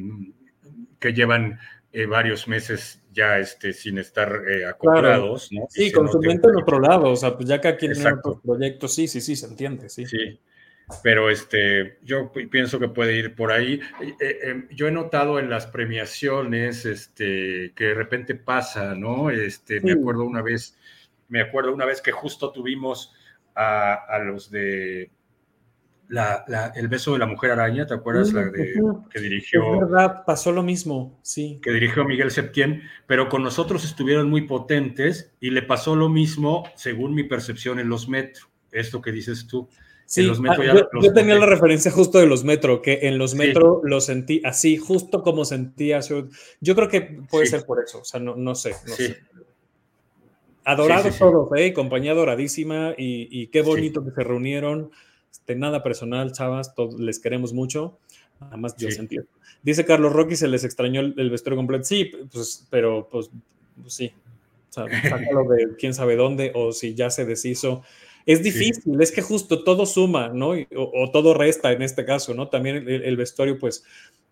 que llevan eh, varios meses ya este, sin estar eh, acoplados. ¿no? Sí, con su mente en otro lado, o sea, pues ya que aquí en otros proyectos, sí, sí, sí, se entiende, sí. Sí, pero este, yo pienso que puede ir por ahí. Eh, em, yo he notado en las premiaciones este, que de repente pasa, ¿no? Este, Me acuerdo una vez, me acuerdo una vez que justo tuvimos a, a los de la, el beso de la mujer araña, ¿te acuerdas? La de, que dirigió. Es verdad, pasó lo mismo, sí. Que dirigió Miguel Septién, pero con nosotros estuvieron muy potentes y le pasó lo mismo, según mi percepción, en los metros. Esto que dices tú. Sí, los metro ah, yo, tenía la referencia justo de los metro, que en los metro lo sentí así, justo como sentía. Yo creo que puede ser por eso, o sea, no, no sé. No sé. Adorados todos, ¿eh? compañía adoradísima y, y qué bonito que se reunieron este, nada personal, chavas, todos les queremos mucho. Nada más yo sentido. Dice Carlos Rocky, se les extrañó el, vestuario completo. Sí, pues, pero pues, pues sí. O sea, sácalo de quién sabe dónde o si ya se deshizo. Es difícil, es que justo todo suma, ¿no? O, todo resta en este caso, ¿no? También el, vestuario, pues,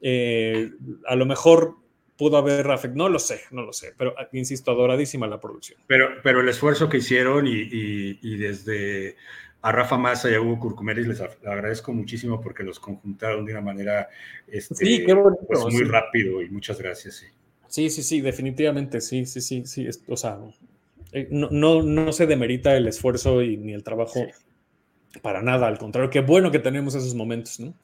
eh, a lo mejor pudo haber afectado, no lo sé, no lo sé, pero insisto, adoradísima la producción. Pero, pero el esfuerzo que hicieron y desde a Rafa Massa y a Hugo Curcumeris les agradezco muchísimo porque los conjuntaron de una manera este, pues, muy rápido y muchas gracias. Sí. sí, sí, definitivamente, sí, sí, sí, sí. O sea, eh, no, no, se demerita el esfuerzo y ni el trabajo para nada, al contrario, qué bueno que tenemos esos momentos, ¿no?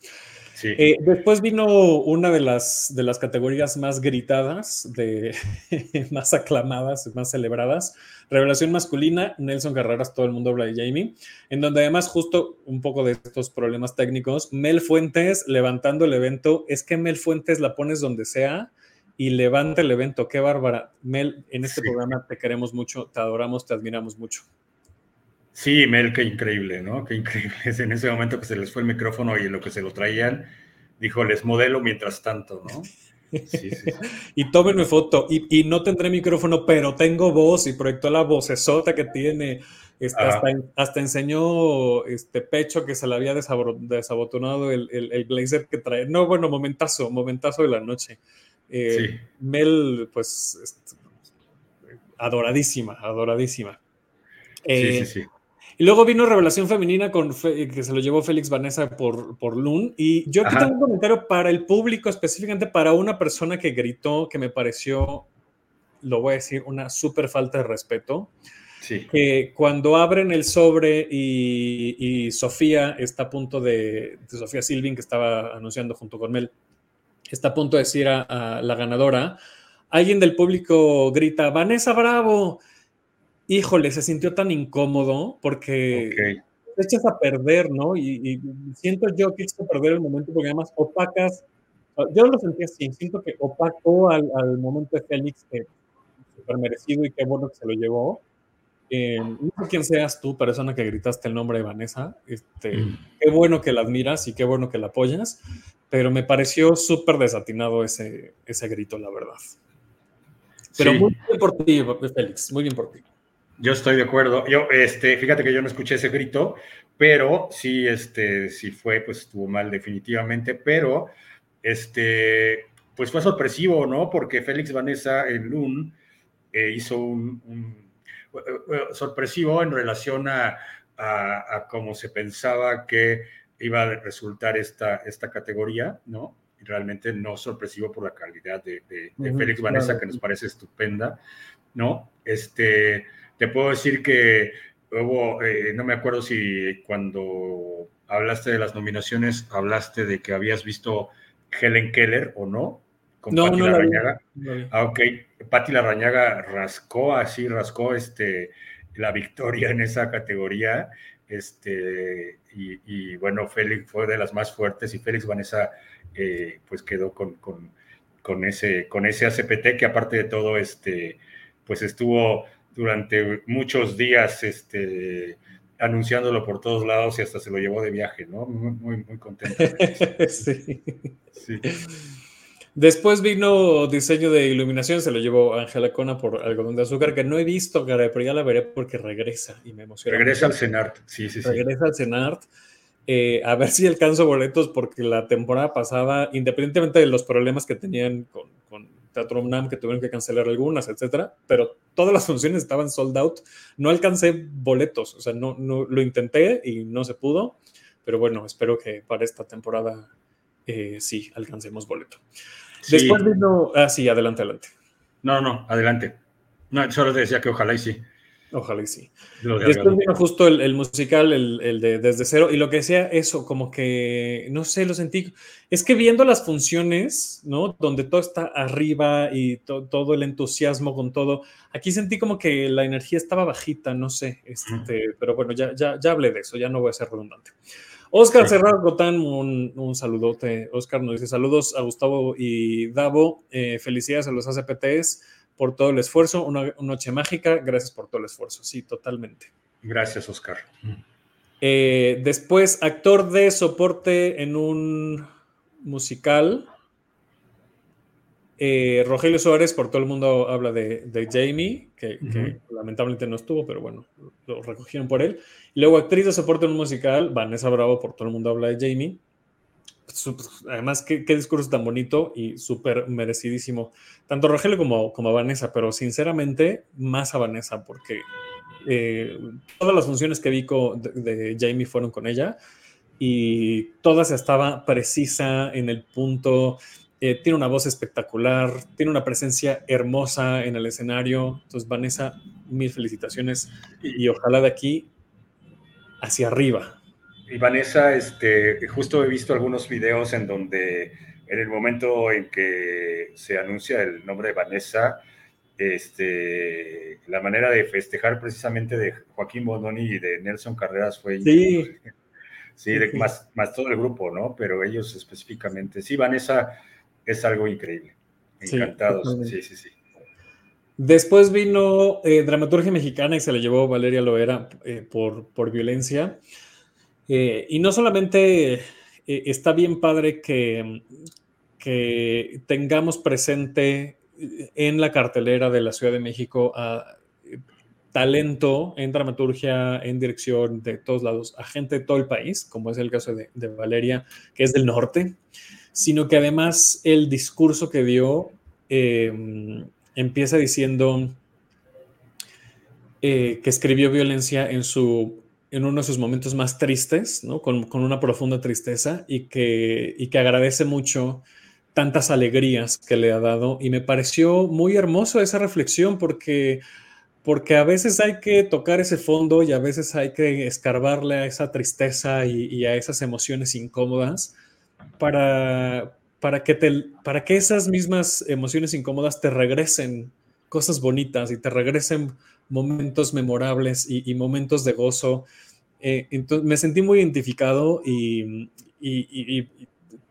Eh, después vino una de las, de las categorías más gritadas, de, más aclamadas, más celebradas, revelación masculina, Nelson Carreras, todo el mundo habla de Jamie, en donde además justo un poco de estos problemas técnicos, Mel Fuentes levantando el evento, es que Mel Fuentes la pones donde sea y levanta el evento, qué bárbara. Mel, en este programa te queremos mucho, te adoramos, te admiramos mucho. Sí, Mel, qué increíble, ¿no? Qué increíble. Es en ese momento que se les fue el micrófono y en lo que se lo traían, dijo, les modelo mientras tanto, ¿no? Sí, sí. y tómenme foto. Y, no tendré micrófono, pero tengo voz y proyectó la vocesota que tiene. Este, hasta, enseñó este pecho que se le había desabotonado el, el, blazer que trae. No, bueno, momentazo, momentazo de la noche. Eh, Mel, pues, adoradísima, adoradísima. sí, sí, eh, sí. Y luego vino Revelación Femenina con que se lo llevó Félix Vanessa por, por Loon. Y yo aquí tengo un comentario para el público, específicamente para una persona que gritó que me pareció, lo voy a decir, una súper falta de respeto. Sí. Que cuando abren el sobre y, Sofía está a punto de, Sofía Silvin, que estaba anunciando junto con Mel, está a punto de decir a la ganadora, alguien del público grita, Vanessa Bravo híjole, se sintió tan incómodo porque te echas a perder, ¿no? Y, siento yo que a perder el momento porque además opacas, yo lo sentí así, siento que opacó al, momento de Félix, que súper merecido y qué bueno que se lo llevó. Eh, no sé quién seas tú, persona que gritaste el nombre de Vanessa, este, mm. qué bueno que la admiras y qué bueno que la apoyas, pero me pareció súper desatinado ese, ese grito, la verdad. Pero muy bien por ti, Félix, muy bien por ti. Yo estoy de acuerdo. Yo, este, fíjate que yo no escuché ese grito, pero sí, este, sí fue, pues estuvo mal definitivamente, pero este, pues fue sorpresivo, ¿no? Porque Félix Vanessa en Lun eh, hizo un, sorpresivo en relación a, a, cómo se pensaba que iba a resultar esta, esta categoría, ¿no? realmente no sorpresivo por la calidad de, Félix Vanessa, que nos parece estupenda, ¿no? Este, te puedo decir que hubo, eh, no me acuerdo si cuando hablaste de las nominaciones, hablaste de que habías visto Helen Keller o no, con no, Patti no Larrañaga. Ah, ok. Patti Larrañaga rascó así, rascó este, la victoria en esa categoría. Este, y, bueno, Félix fue de las más fuertes y Félix Vanessa eh, pues quedó con, con, ese, con ese ACPT que aparte de todo, este, pues estuvo durante muchos días este, anunciándolo por todos lados y hasta se lo llevó de viaje, ¿no? Muy, muy, contento. sí. sí. Después vino diseño de iluminación, se lo llevó Ángela Cona por algodón de azúcar, que no he visto, pero ya la veré porque regresa y me emociona. Regresa al CENART, sí, sí, sí. Regresa al CENART. Eh, a ver si alcanzo boletos porque la temporada pasada, independientemente de los problemas que tenían con, con Teatro UNAM, que tuvieron que cancelar algunas, etcétera, pero todas las funciones estaban sold out. No alcancé boletos, o sea, no, no lo intenté y no se pudo, pero bueno, espero que para esta temporada eh, sí alcancemos boleto. Después vino. Ah, sí, adelante, adelante. No, no, adelante. No, solo te decía que ojalá y sí. Ojalá y sí. Después vino justo el, musical, el, de Desde Cero, y lo que decía eso, como que, no sé, lo sentí. Es que viendo las funciones, ¿no? Donde todo está arriba y todo el entusiasmo con todo, aquí sentí como que la energía estaba bajita, no sé, este, pero bueno, ya, ya, ya hablé de eso, ya no voy a ser redundante. Oscar Cerrado Gotán, un, saludote. Oscar nos dice saludos a Gustavo y Davo. Eh, felicidades a los ACPTs por todo el esfuerzo. Una, noche mágica. Gracias por todo el esfuerzo. Sí, totalmente. Gracias, Oscar. Eh, después, actor de soporte en un musical. Eh, Rogelio Suárez, por todo el mundo habla de, Jamie, que, lamentablemente no estuvo, pero bueno, lo recogieron por él. Luego actriz de soporte en un musical, Vanessa Bravo, por todo el mundo habla de Jamie. Además, qué, discurso tan bonito y súper merecidísimo. Tanto Rogelio como, como a Vanessa, pero sinceramente más a Vanessa, porque eh, todas las funciones que vi de, de Jamie fueron con ella y todas estaba precisa en el punto eh, tiene una voz espectacular, tiene una presencia hermosa en el escenario. Entonces, Vanessa, mil felicitaciones y, ojalá de aquí hacia arriba. Y Vanessa, este, justo he visto algunos videos en donde en el momento en que se anuncia el nombre de Vanessa, este, la manera de festejar precisamente de Joaquín Bononi y de Nelson Carreras fue sí. Sí, Más, más todo el grupo, ¿no? Pero ellos específicamente. Sí, Vanessa es algo increíble. Encantados. Sí, sí, sí. Después vino eh, Dramaturgia Mexicana y se le llevó Valeria Loera eh, por, por, violencia. Eh, y no solamente está bien padre que, que tengamos presente en la cartelera de la Ciudad de México a talento en dramaturgia, en dirección de todos lados, a gente de todo el país, como es el caso de, de Valeria, que es del norte sino que además el discurso que dio em, empieza diciendo eh, que escribió violencia en, su, en uno de sus momentos más tristes, ¿no? con, una profunda tristeza, y que, y que agradece mucho tantas alegrías que le ha dado. Y me pareció muy hermoso esa reflexión porque porque a veces hay que tocar ese fondo y a veces hay que escarbarle a esa tristeza y a esas emociones incómodas para, para, que te, para que esas mismas emociones incómodas te regresen cosas bonitas y te regresen momentos memorables y, momentos de gozo. Eh, entonces me sentí muy identificado y, y,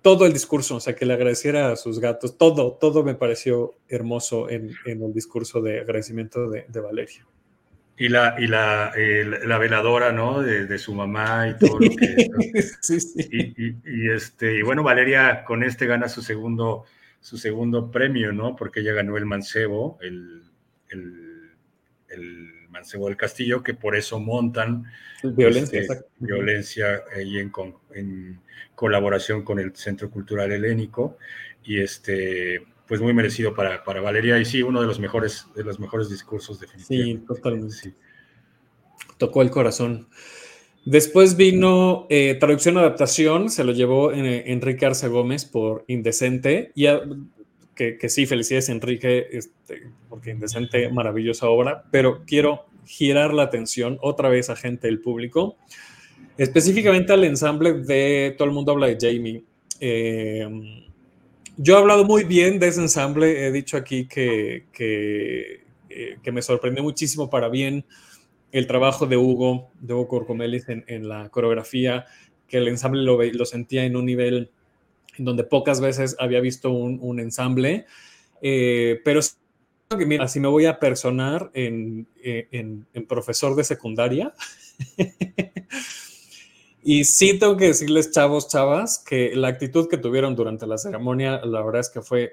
todo el discurso, o sea, que le agradeciera a sus gatos, todo, todo me pareció hermoso en, en el discurso de agradecimiento de, de Valeria. Y la, y la, la veladora, ¿no? De, su mamá y todo lo que... sí, sí. Y, y, este, y bueno, Valeria con este gana su segundo, su segundo premio, ¿no? Porque ella ganó el mancebo, el, el, el mancebo del castillo, que por eso montan violencia, este, violencia ahí en, en colaboración con el Centro Cultural Helénico. Y este, pues muy merecido para, para, Valeria y sí, uno de los mejores, de los mejores discursos definitivamente. Sí, totalmente. Sí. Tocó el corazón. Después vino eh, traducción adaptación, se lo llevó eh, Enrique Arce Gómez por Indecente, y que, que, sí, felicidades Enrique, este, porque Indecente, maravillosa obra, pero quiero girar la atención otra vez a gente del público, específicamente al ensamble de Todo el mundo habla de Jamie. Eh, yo he hablado muy bien de ese ensamble, he dicho aquí que, que, eh, que me sorprendió muchísimo para bien el trabajo de Hugo, de Hugo Corcomelis en, en la coreografía, que el ensamble lo, lo, sentía en un nivel donde pocas veces había visto un, ensamble, eh, pero que mira, si me voy a personar en, en, en profesor de secundaria. y sí tengo que decirles, chavos, chavas, que la actitud que tuvieron durante la ceremonia, la verdad es que fue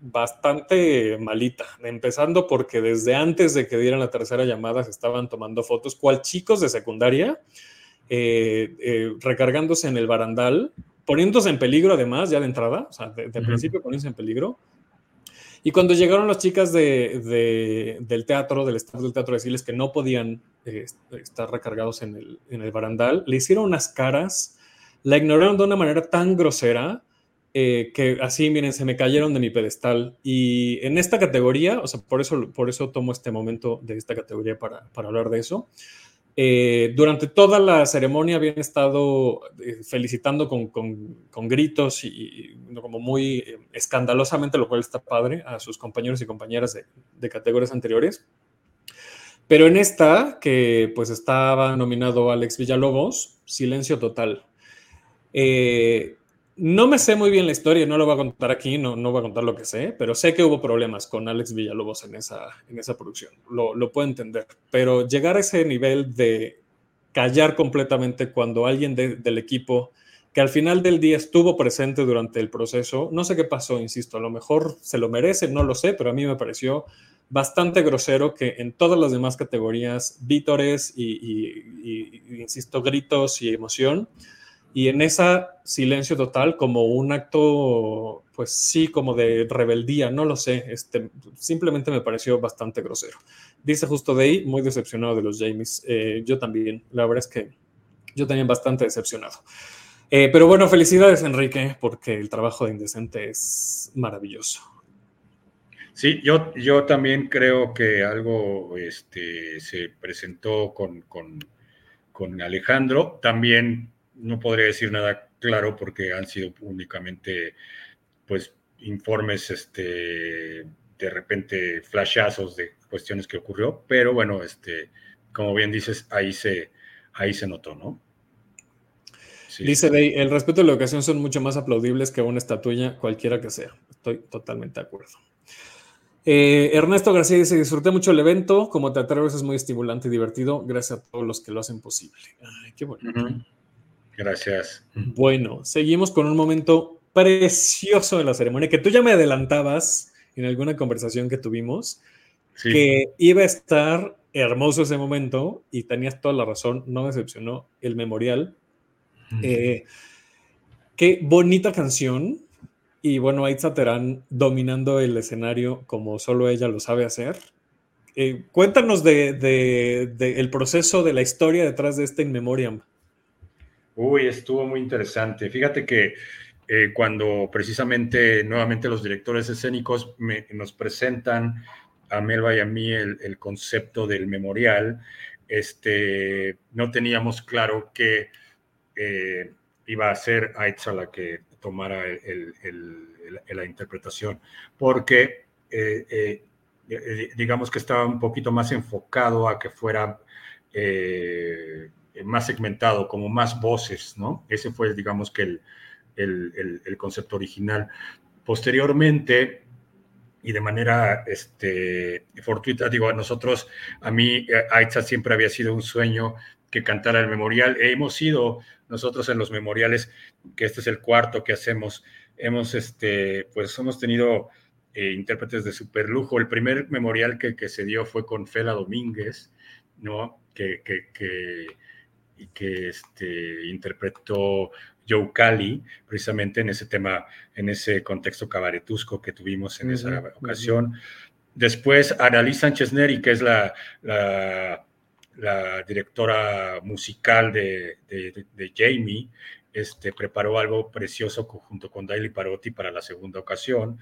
bastante malita, empezando porque desde antes de que dieran la tercera llamada se estaban tomando fotos, cual chicos de secundaria, eh, eh, recargándose en el barandal, poniéndose en peligro además, ya de entrada, o sea, de, principio poniéndose en peligro. Y cuando llegaron las chicas de, del teatro, del staff del teatro, decirles que no podían eh, estar recargados en el, en el barandal, le hicieron unas caras, la ignoraron de una manera tan grosera eh, que así, miren, se me cayeron de mi pedestal. Y en esta categoría, o sea, por eso, por eso tomo este momento de esta categoría para, para hablar de eso. Eh, durante toda la ceremonia habían estado eh, felicitando con, con, gritos y, como muy escandalosamente, lo cual está padre, a sus compañeros y compañeras de, de, categorías anteriores. Pero en esta, que pues estaba nominado Alex Villalobos, silencio total. Eh, no me sé muy bien la historia, no lo voy a contar aquí, no, no voy a contar lo que sé, pero sé que hubo problemas con Alex Villalobos en esa, en esa producción, lo, lo puedo entender, pero llegar a ese nivel de callar completamente cuando alguien del equipo que al final del día estuvo presente durante el proceso, no sé qué pasó, insisto, a lo mejor se lo merece, no lo sé, pero a mí me pareció bastante grosero que en todas las demás categorías, vítores y insisto, gritos y emoción, y en esa silencio total, como un acto, pues sí, como de rebeldía, no lo sé, este, simplemente me pareció bastante grosero. Dice justo de ahí, muy decepcionado de los Jamies. Eh, yo también, la verdad es que yo también bastante decepcionado. Eh, pero bueno, felicidades Enrique, porque el trabajo de Indecente es maravilloso. Sí, yo, yo también creo que algo este, se presentó con, con, con Alejandro. También no podría decir nada claro porque han sido únicamente pues informes este de repente flashazos de cuestiones que ocurrió, pero bueno, este como bien dices, ahí se ahí se notó, ¿no? Dice Day, el respeto y la educación son mucho más aplaudibles que una estatuilla, cualquiera que sea. Estoy totalmente de acuerdo. Eh, Ernesto García dice, disfruté mucho el evento, como te atreves es muy estimulante y divertido, gracias a todos los que lo hacen posible. Ay, qué bueno. Gracias. Bueno, seguimos con un momento precioso de la ceremonia que tú ya me adelantabas en alguna conversación que tuvimos, que iba a estar hermoso ese momento y tenías toda la razón, no decepcionó el memorial. Eh, qué bonita canción. Y bueno, Aitza Terán dominando el escenario como solo ella lo sabe hacer. Eh, cuéntanos del de, el proceso de la historia detrás de este In Memoriam. Uy, estuvo muy interesante. Fíjate que eh, cuando precisamente nuevamente los directores escénicos nos presentan a Melba y a mí el, concepto del memorial, este, no teníamos claro que eh, iba a ser Aitza la que tomara la interpretación, porque eh, digamos que estaba un poquito más enfocado a que fuera más segmentado, como más voces, ¿no? Ese fue, digamos, que el, el, el, concepto original. Posteriormente, y de manera este, fortuita, digo, a nosotros, a mí, eh, Aitza siempre había sido un sueño que cantara el memorial. hemos ido nosotros en los memoriales, que este es el cuarto que hacemos, hemos, este, pues hemos tenido eh, intérpretes de super lujo. El primer memorial que, que, se dio fue con Fela Domínguez, ¿no? Que, que y que este, interpretó Joe Cali, precisamente en ese tema, en ese contexto cabaretusco que tuvimos en esa ocasión. Después, Annalise Sánchez Neri, que es la, la, directora musical de, de, Jamie, este, preparó algo precioso junto con Daily Parotti para la segunda ocasión.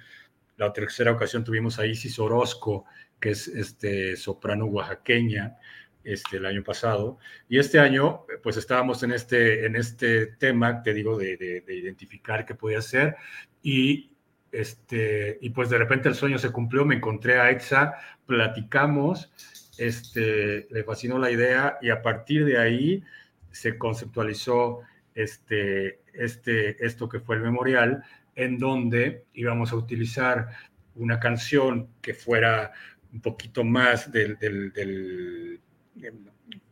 La tercera ocasión tuvimos a Isis Orozco, que es este, soprano oaxaqueña, este, el año pasado. Y este año, pues estábamos en este, en este tema, te digo, de, de, identificar qué podía ser. Y, este, y pues de repente el sueño se cumplió, me encontré a Exa, platicamos, este, le fascinó la idea y a partir de ahí se conceptualizó este, este, esto que fue el memorial, en donde íbamos a utilizar una canción que fuera un poquito más del, del,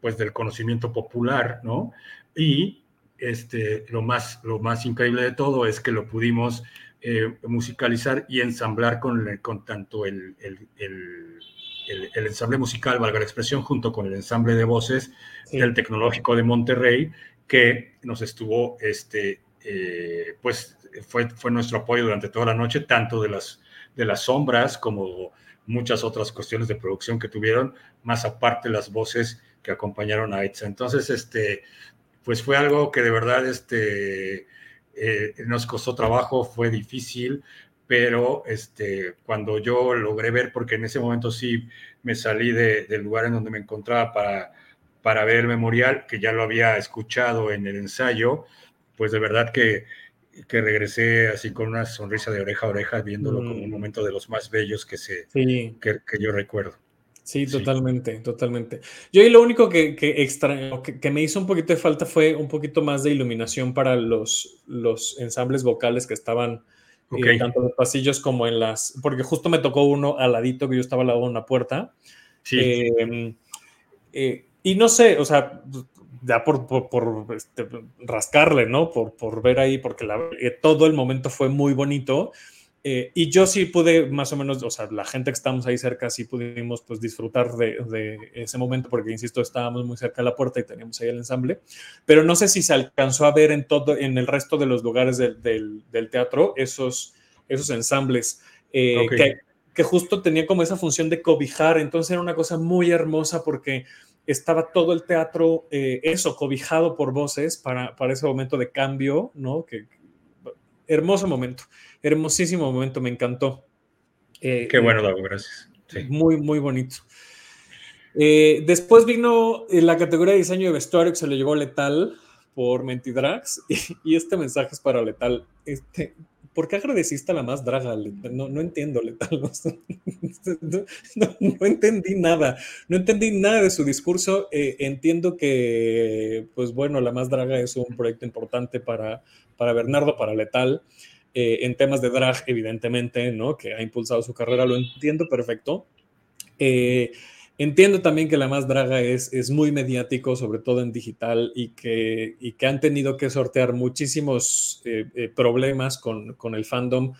pues del conocimiento popular, ¿no? Y este, lo, más, lo más increíble de todo es que lo pudimos eh, musicalizar y ensamblar con, con tanto el, el, el, ensamble musical, valga la expresión, junto con el ensamble de voces del Tecnológico de Monterrey, que nos estuvo, este, eh, pues fue, fue nuestro apoyo durante toda la noche, tanto de las, de las sombras como muchas otras cuestiones de producción que tuvieron, más aparte las voces que acompañaron a Etza. Entonces, este, pues fue algo que de verdad este, eh, nos costó trabajo, fue difícil, pero este, cuando yo logré ver, porque en ese momento sí me salí del lugar en donde me encontraba para, para ver el memorial, que ya lo había escuchado en el ensayo, pues de verdad que, que regresé así con una sonrisa de oreja a oreja, viéndolo como un mm. momento de los más bellos que, se, que, que yo recuerdo. Sí, totalmente, totalmente. Yo y lo único que, que, extra, que, me hizo un poquito de falta fue un poquito más de iluminación para los, los ensambles vocales que estaban eh, tanto en los pasillos como en las, porque justo me tocó uno al ladito que yo estaba al lado de una puerta. Sí. Em, eh, y no sé, o sea, ya por, por, este, rascarle, ¿no? Por, por ver ahí, porque eh, todo el momento fue muy bonito. Eh, y yo sí pude más o menos, o sea, la gente que estamos ahí cerca sí pudimos pues disfrutar de, ese momento porque, insisto, estábamos muy cerca de la puerta y teníamos ahí el ensamble, pero no sé si se alcanzó a ver en todo, en el resto de los lugares del, del, teatro esos, esos ensambles eh, que, que, justo tenía como esa función de cobijar, entonces era una cosa muy hermosa porque estaba todo el teatro, eh, eso, cobijado por voces para, para ese momento de cambio, ¿no? Que, hermoso momento hermosísimo momento, me encantó. Eh, Qué bueno, Dago, gracias. Muy, muy bonito. Eh, después vino eh, la categoría de diseño de vestuario que se le llevó Letal por Mentidrax y, este mensaje es para Letal. Este, ¿Por qué agradeciste a la más draga? No, no entiendo, Letal. No, entendí nada. No entendí nada de su discurso. entiendo que, pues bueno, la más draga es un proyecto importante para, para Bernardo, para Letal. Eh, en temas de drag, evidentemente, ¿no? Que ha impulsado su carrera, lo entiendo perfecto. Eh, entiendo también que la más draga es, es muy mediático, sobre todo en digital, y que, y que han tenido que sortear muchísimos eh, problemas con, con, el fandom,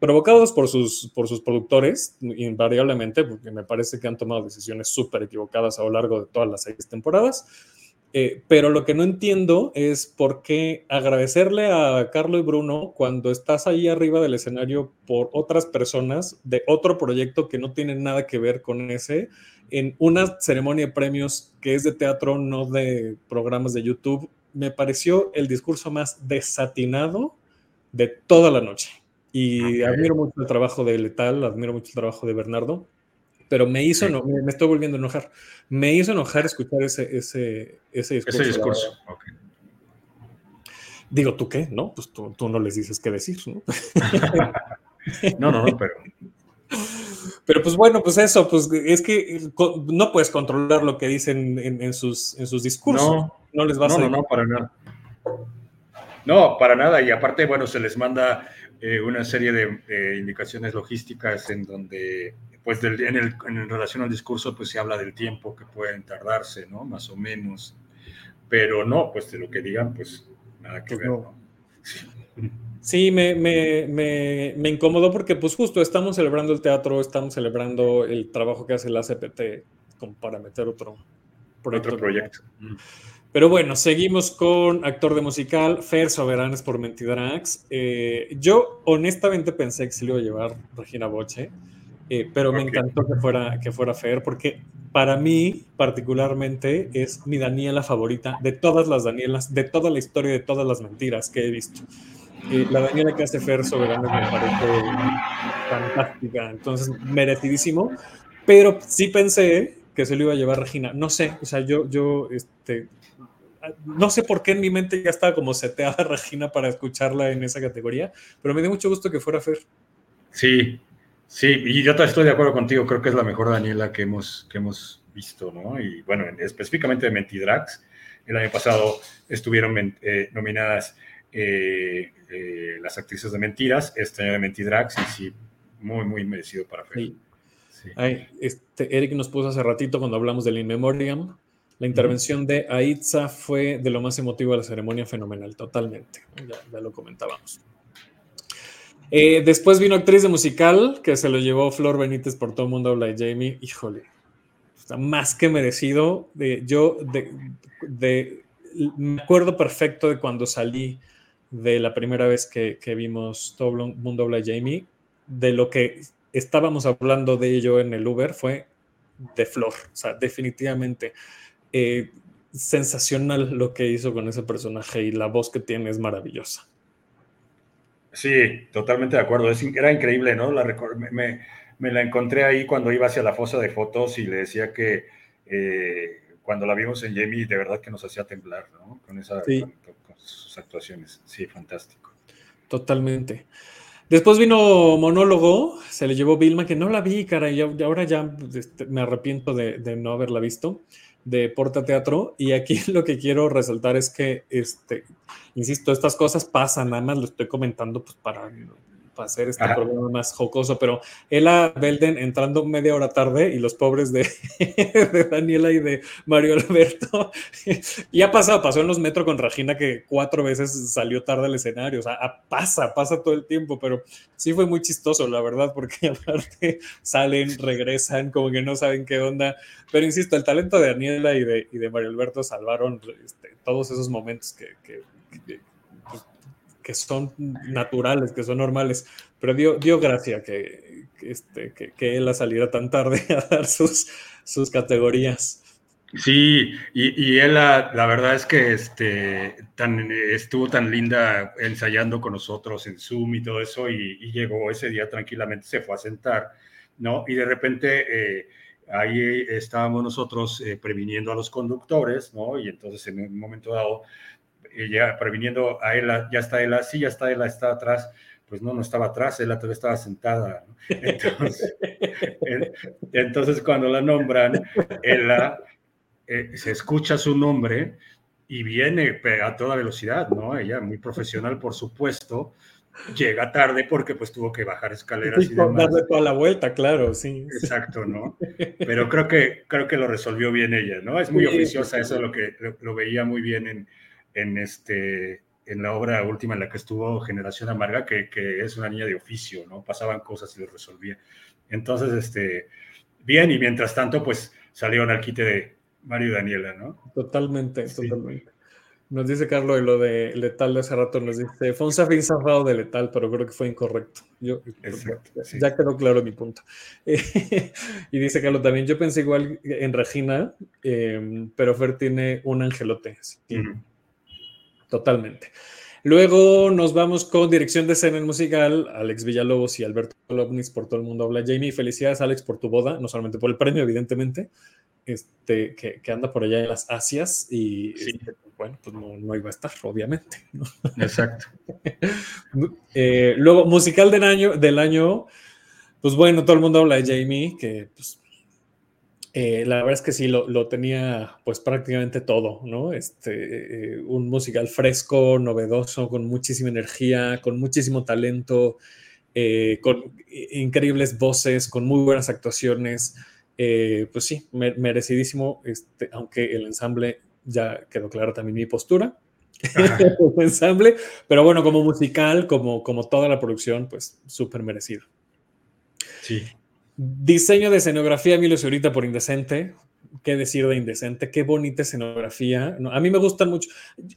provocados por sus, por sus productores, invariablemente, porque me parece que han tomado decisiones súper equivocadas a lo largo de todas las seis temporadas. Eh, pero lo que no entiendo es por qué agradecerle a Carlos y Bruno cuando estás ahí arriba del escenario por otras personas de otro proyecto que no tiene nada que ver con ese, en una ceremonia de premios que es de teatro, no de programas de YouTube, me pareció el discurso más desatinado de toda la noche. Y admiro mucho el trabajo de Letal, admiro mucho el trabajo de Bernardo pero me hizo, no, me, estoy volviendo a enojar, me hizo enojar escuchar ese, ese, ese discurso. Ese discurso, Digo, ¿tú qué? No, pues tú, tú, no les dices qué decir, ¿no? no, no, no, pero... Pero pues bueno, pues eso, pues es que no puedes controlar lo que dicen en, sus, en sus discursos. No, no les vas a... No, no, para nada. No, para nada. Y aparte, bueno, se les manda eh, una serie de indicaciones logísticas en donde pues en, el, en, relación al discurso, pues se habla del tiempo que pueden tardarse, ¿no? Más o menos. Pero no, pues de lo que digan, pues nada que pues ver, ¿no? Sí. me, me, me, me, incomodó porque pues justo estamos celebrando el teatro, estamos celebrando el trabajo que hace la CPT como para meter otro proyecto. Otro proyecto. Pero bueno, seguimos con actor de musical, Fer Soberanes por Mentidrax. Eh, yo honestamente pensé que se le iba a llevar Regina Boche. Eh, pero me encantó que fuera, que fuera Fer, porque para mí particularmente es mi Daniela favorita de todas las Danielas, de toda la historia, de todas las mentiras que he visto. Eh, la Daniela que hace Fer Soberano me parece fantástica, entonces merecidísimo, pero sí pensé que se lo iba a llevar Regina. No sé, o sea, yo, yo, este, no sé por qué en mi mente ya estaba como seteada Regina para escucharla en esa categoría, pero me dio mucho gusto que fuera Fer. Sí, Sí, y yo estoy de acuerdo contigo, creo que es la mejor Daniela que hemos, que hemos visto, ¿no? Y bueno, específicamente de Mentidrax, el año pasado estuvieron nominadas las actrices de mentiras, este año de Mentidrax, y sí, muy, muy merecido para Fer. este, Eric nos puso hace ratito cuando hablamos del In Memoriam. La intervención de Aitza fue de lo más emotivo de la ceremonia, fenomenal, totalmente. Ya, lo comentábamos. Eh, después vino actriz de musical, que se lo llevó Flor Benítez por todo mundo habla de Jamie. Híjole, está más que merecido. Yo de, me acuerdo perfecto de cuando salí de la primera vez que, vimos todo mundo habla de Jamie de lo que estábamos hablando de ello en el Uber fue de Flor. O sea, definitivamente eh, sensacional lo que hizo con ese personaje y la voz que tiene es maravillosa. Sí, totalmente de acuerdo. era increíble, ¿no? La, me, me, la encontré ahí cuando iba hacia la fosa de fotos y le decía que eh, cuando la vimos en Jamie, de verdad que nos hacía temblar, ¿no? Con, esa, con sus actuaciones. Sí, fantástico. Totalmente. Después vino monólogo, se le llevó Vilma, que no la vi, cara, y ahora ya este, me arrepiento de, no haberla visto, de Porta Teatro. Y aquí lo que quiero resaltar es que, este, insisto, estas cosas pasan, nada más lo estoy comentando pues, para para hacer este programa más jocoso, pero Ella Belden entrando media hora tarde y los pobres de, Daniela y de Mario Alberto. y ha pasado, pasó en los metros con Regina que cuatro veces salió tarde al escenario, o sea, pasa, pasa todo el tiempo, pero sí fue muy chistoso, la verdad, porque aparte salen, regresan, como que no saben qué onda. Pero insisto, el talento de Daniela y de, y de Mario Alberto salvaron este, todos esos momentos que, que que son naturales, que son normales, pero dio, dio gracia que, que, este, que, que él saliera tan tarde a dar sus, sus categorías. Sí, y, y él la, la, verdad es que este, tan, estuvo tan linda ensayando con nosotros en Zoom y todo eso, y, y llegó ese día tranquilamente, se fue a sentar, ¿no? Y de repente eh, ahí estábamos nosotros eh, previniendo a los conductores, ¿no? Y entonces en un momento dado ya previniendo a él, ya está él así, ya está él, está atrás, pues no, no estaba atrás, él todavía estaba sentada. Entonces, cuando la nombran, ella eh, se escucha su nombre y viene a toda velocidad, ¿no? Ella, muy profesional, por supuesto, llega tarde porque pues tuvo que bajar escaleras y demás. Darle toda la vuelta, claro, sí. Exacto, ¿no? Pero creo que, creo que lo resolvió bien ella, ¿no? Es muy oficiosa, eso lo que lo veía muy bien en, en, este, en la obra última en la que estuvo Generación Amarga, que, que, es una niña de oficio, ¿no? Pasaban cosas y lo resolvía. Entonces, este, bien, y mientras tanto, pues salieron al quite de Mario y Daniela, ¿no? Totalmente, totalmente. Nos dice Carlos y lo de letal de hace rato, nos dice, fue un zafín zafado de letal, pero creo que fue incorrecto. Yo, Ya quedó claro mi punto. y dice Carlos también, yo pensé igual en Regina, eh, pero Fer tiene un angelote. Sí. Totalmente. Luego nos vamos con dirección de escena en musical, Alex Villalobos y Alberto Lovnis por todo el mundo habla. Jamie, felicidades Alex por tu boda, no solamente por el premio, evidentemente, este, que, anda por allá en las Asias y este, bueno, pues no, iba a estar, obviamente. Exacto. Eh, luego, musical del año, del año, pues bueno, todo el mundo habla de Jamie, que pues eh, la verdad es que sí, lo, tenía pues prácticamente todo, ¿no? Este, eh, un musical fresco, novedoso, con muchísima energía, con muchísimo talento, eh, con increíbles voces, con muy buenas actuaciones. pues sí, merecidísimo, este, aunque el ensamble ya quedó clara también mi postura. el ensamble, pero bueno, como musical, como, como toda la producción, pues súper merecido. Sí. Diseño de escenografía, Emilio Zurita por Indecente. ¿Qué decir de Indecente? Qué bonita escenografía. a mí me gustan mucho.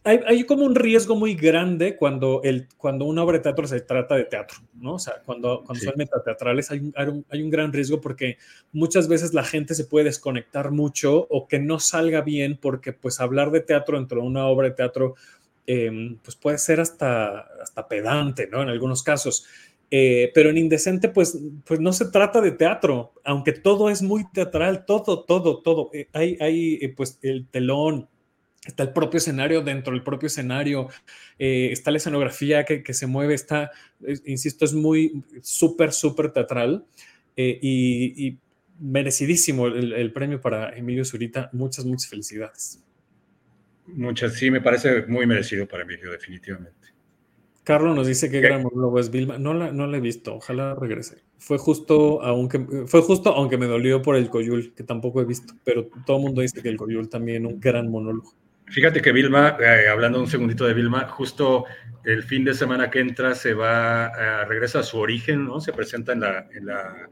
Hay, como un riesgo muy grande cuando, el, cuando una obra de teatro se trata de teatro, ¿no? O sea, cuando, cuando son metateatrales hay un, hay un gran riesgo porque muchas veces la gente se puede desconectar mucho o que no salga bien porque pues hablar de teatro dentro de una obra de teatro em, pues puede ser hasta, hasta pedante, ¿no? En algunos casos. Eh, pero en Indecente, pues, pues no se trata de teatro, aunque todo es muy teatral, todo, todo, todo. Eh, hay, hay eh, pues el telón, está el propio escenario dentro del propio escenario, está la escenografía que, que, se mueve, está, insisto, es muy súper, súper teatral y, y, merecidísimo el, premio para Emilio Zurita. Muchas, muchas felicidades. Muchas, sí, me parece muy merecido para mí, definitivamente. Carlos nos dice que gran monólogo es Vilma. No la, no la he visto, ojalá regrese. Fue justo, aunque, fue justo, aunque me dolió por el Coyul, que tampoco he visto, pero todo el mundo dice que el Coyul también un gran monólogo. Fíjate que Vilma, eh, hablando un segundito de Vilma, justo el fin de semana que entra se va, a, regresa a su origen, ¿no? Se presenta en la, en la,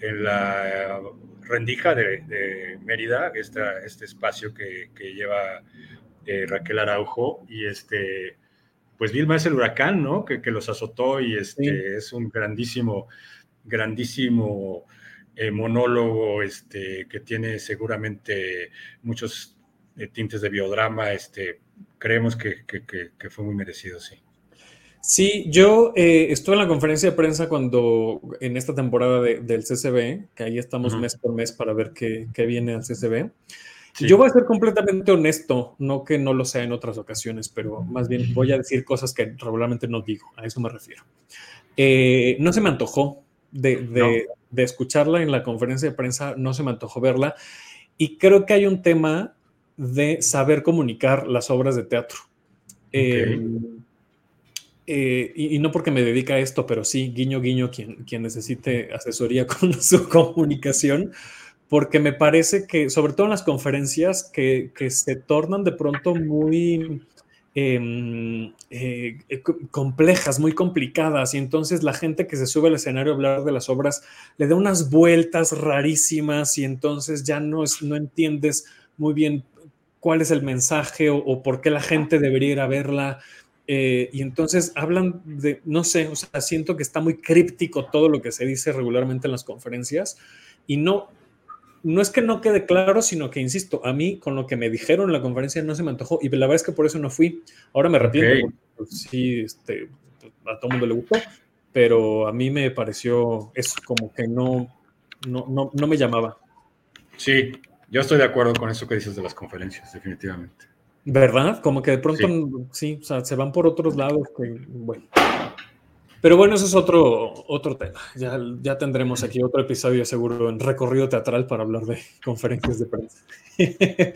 en la rendija de, Mérida, este espacio que, que lleva eh, Raquel Araujo, y este, pues Vilma es el huracán, ¿no? Que, que los azotó y este, es un grandísimo, grandísimo eh, monólogo, este, que tiene seguramente muchos tintes de biodrama, este, creemos que, fue muy merecido, sí. Sí, yo eh, estuve en la conferencia de prensa cuando en esta temporada del CCB, que ahí estamos mes por mes para ver qué, viene al CCB. Yo voy a ser completamente honesto, no que no lo sea en otras ocasiones, pero más bien voy a decir cosas que regularmente no digo, a eso me refiero. Eh, no se me antojó de, escucharla en la conferencia de prensa, no se me antojó verla, y creo que hay un tema de saber comunicar las obras de teatro. Eh, eh, y, no porque me dedica a esto, pero sí, guiño, guiño, quien, quien necesite asesoría con su comunicación, porque me parece que, sobre todo en las conferencias, que, se tornan de pronto muy em, eh, complejas, muy complicadas, y entonces la gente que se sube al escenario a hablar de las obras le da unas vueltas rarísimas y entonces ya no, es, no entiendes muy bien cuál es el mensaje o, por qué la gente debería ir a verla. Eh, y entonces hablan de, no sé, o sea, siento que está muy críptico todo lo que se dice regularmente en las conferencias y no, no es que no quede claro, sino que, insisto, a mí con lo que me dijeron en la conferencia no se me antojó y la verdad es que por eso no fui. Ahora me arrepiento, pues, sí, este, a todo el mundo le gustó, pero a mí me pareció eso, como que no, no, no, no me llamaba. Sí, yo estoy de acuerdo con eso que dices de las conferencias, definitivamente. ¿Verdad? Como que de pronto, sí, o sea, se van por otros lados. bueno. Pero bueno, eso es otro, otro tema. Ya, ya tendremos aquí otro episodio seguro en recorrido teatral para hablar de conferencias de prensa.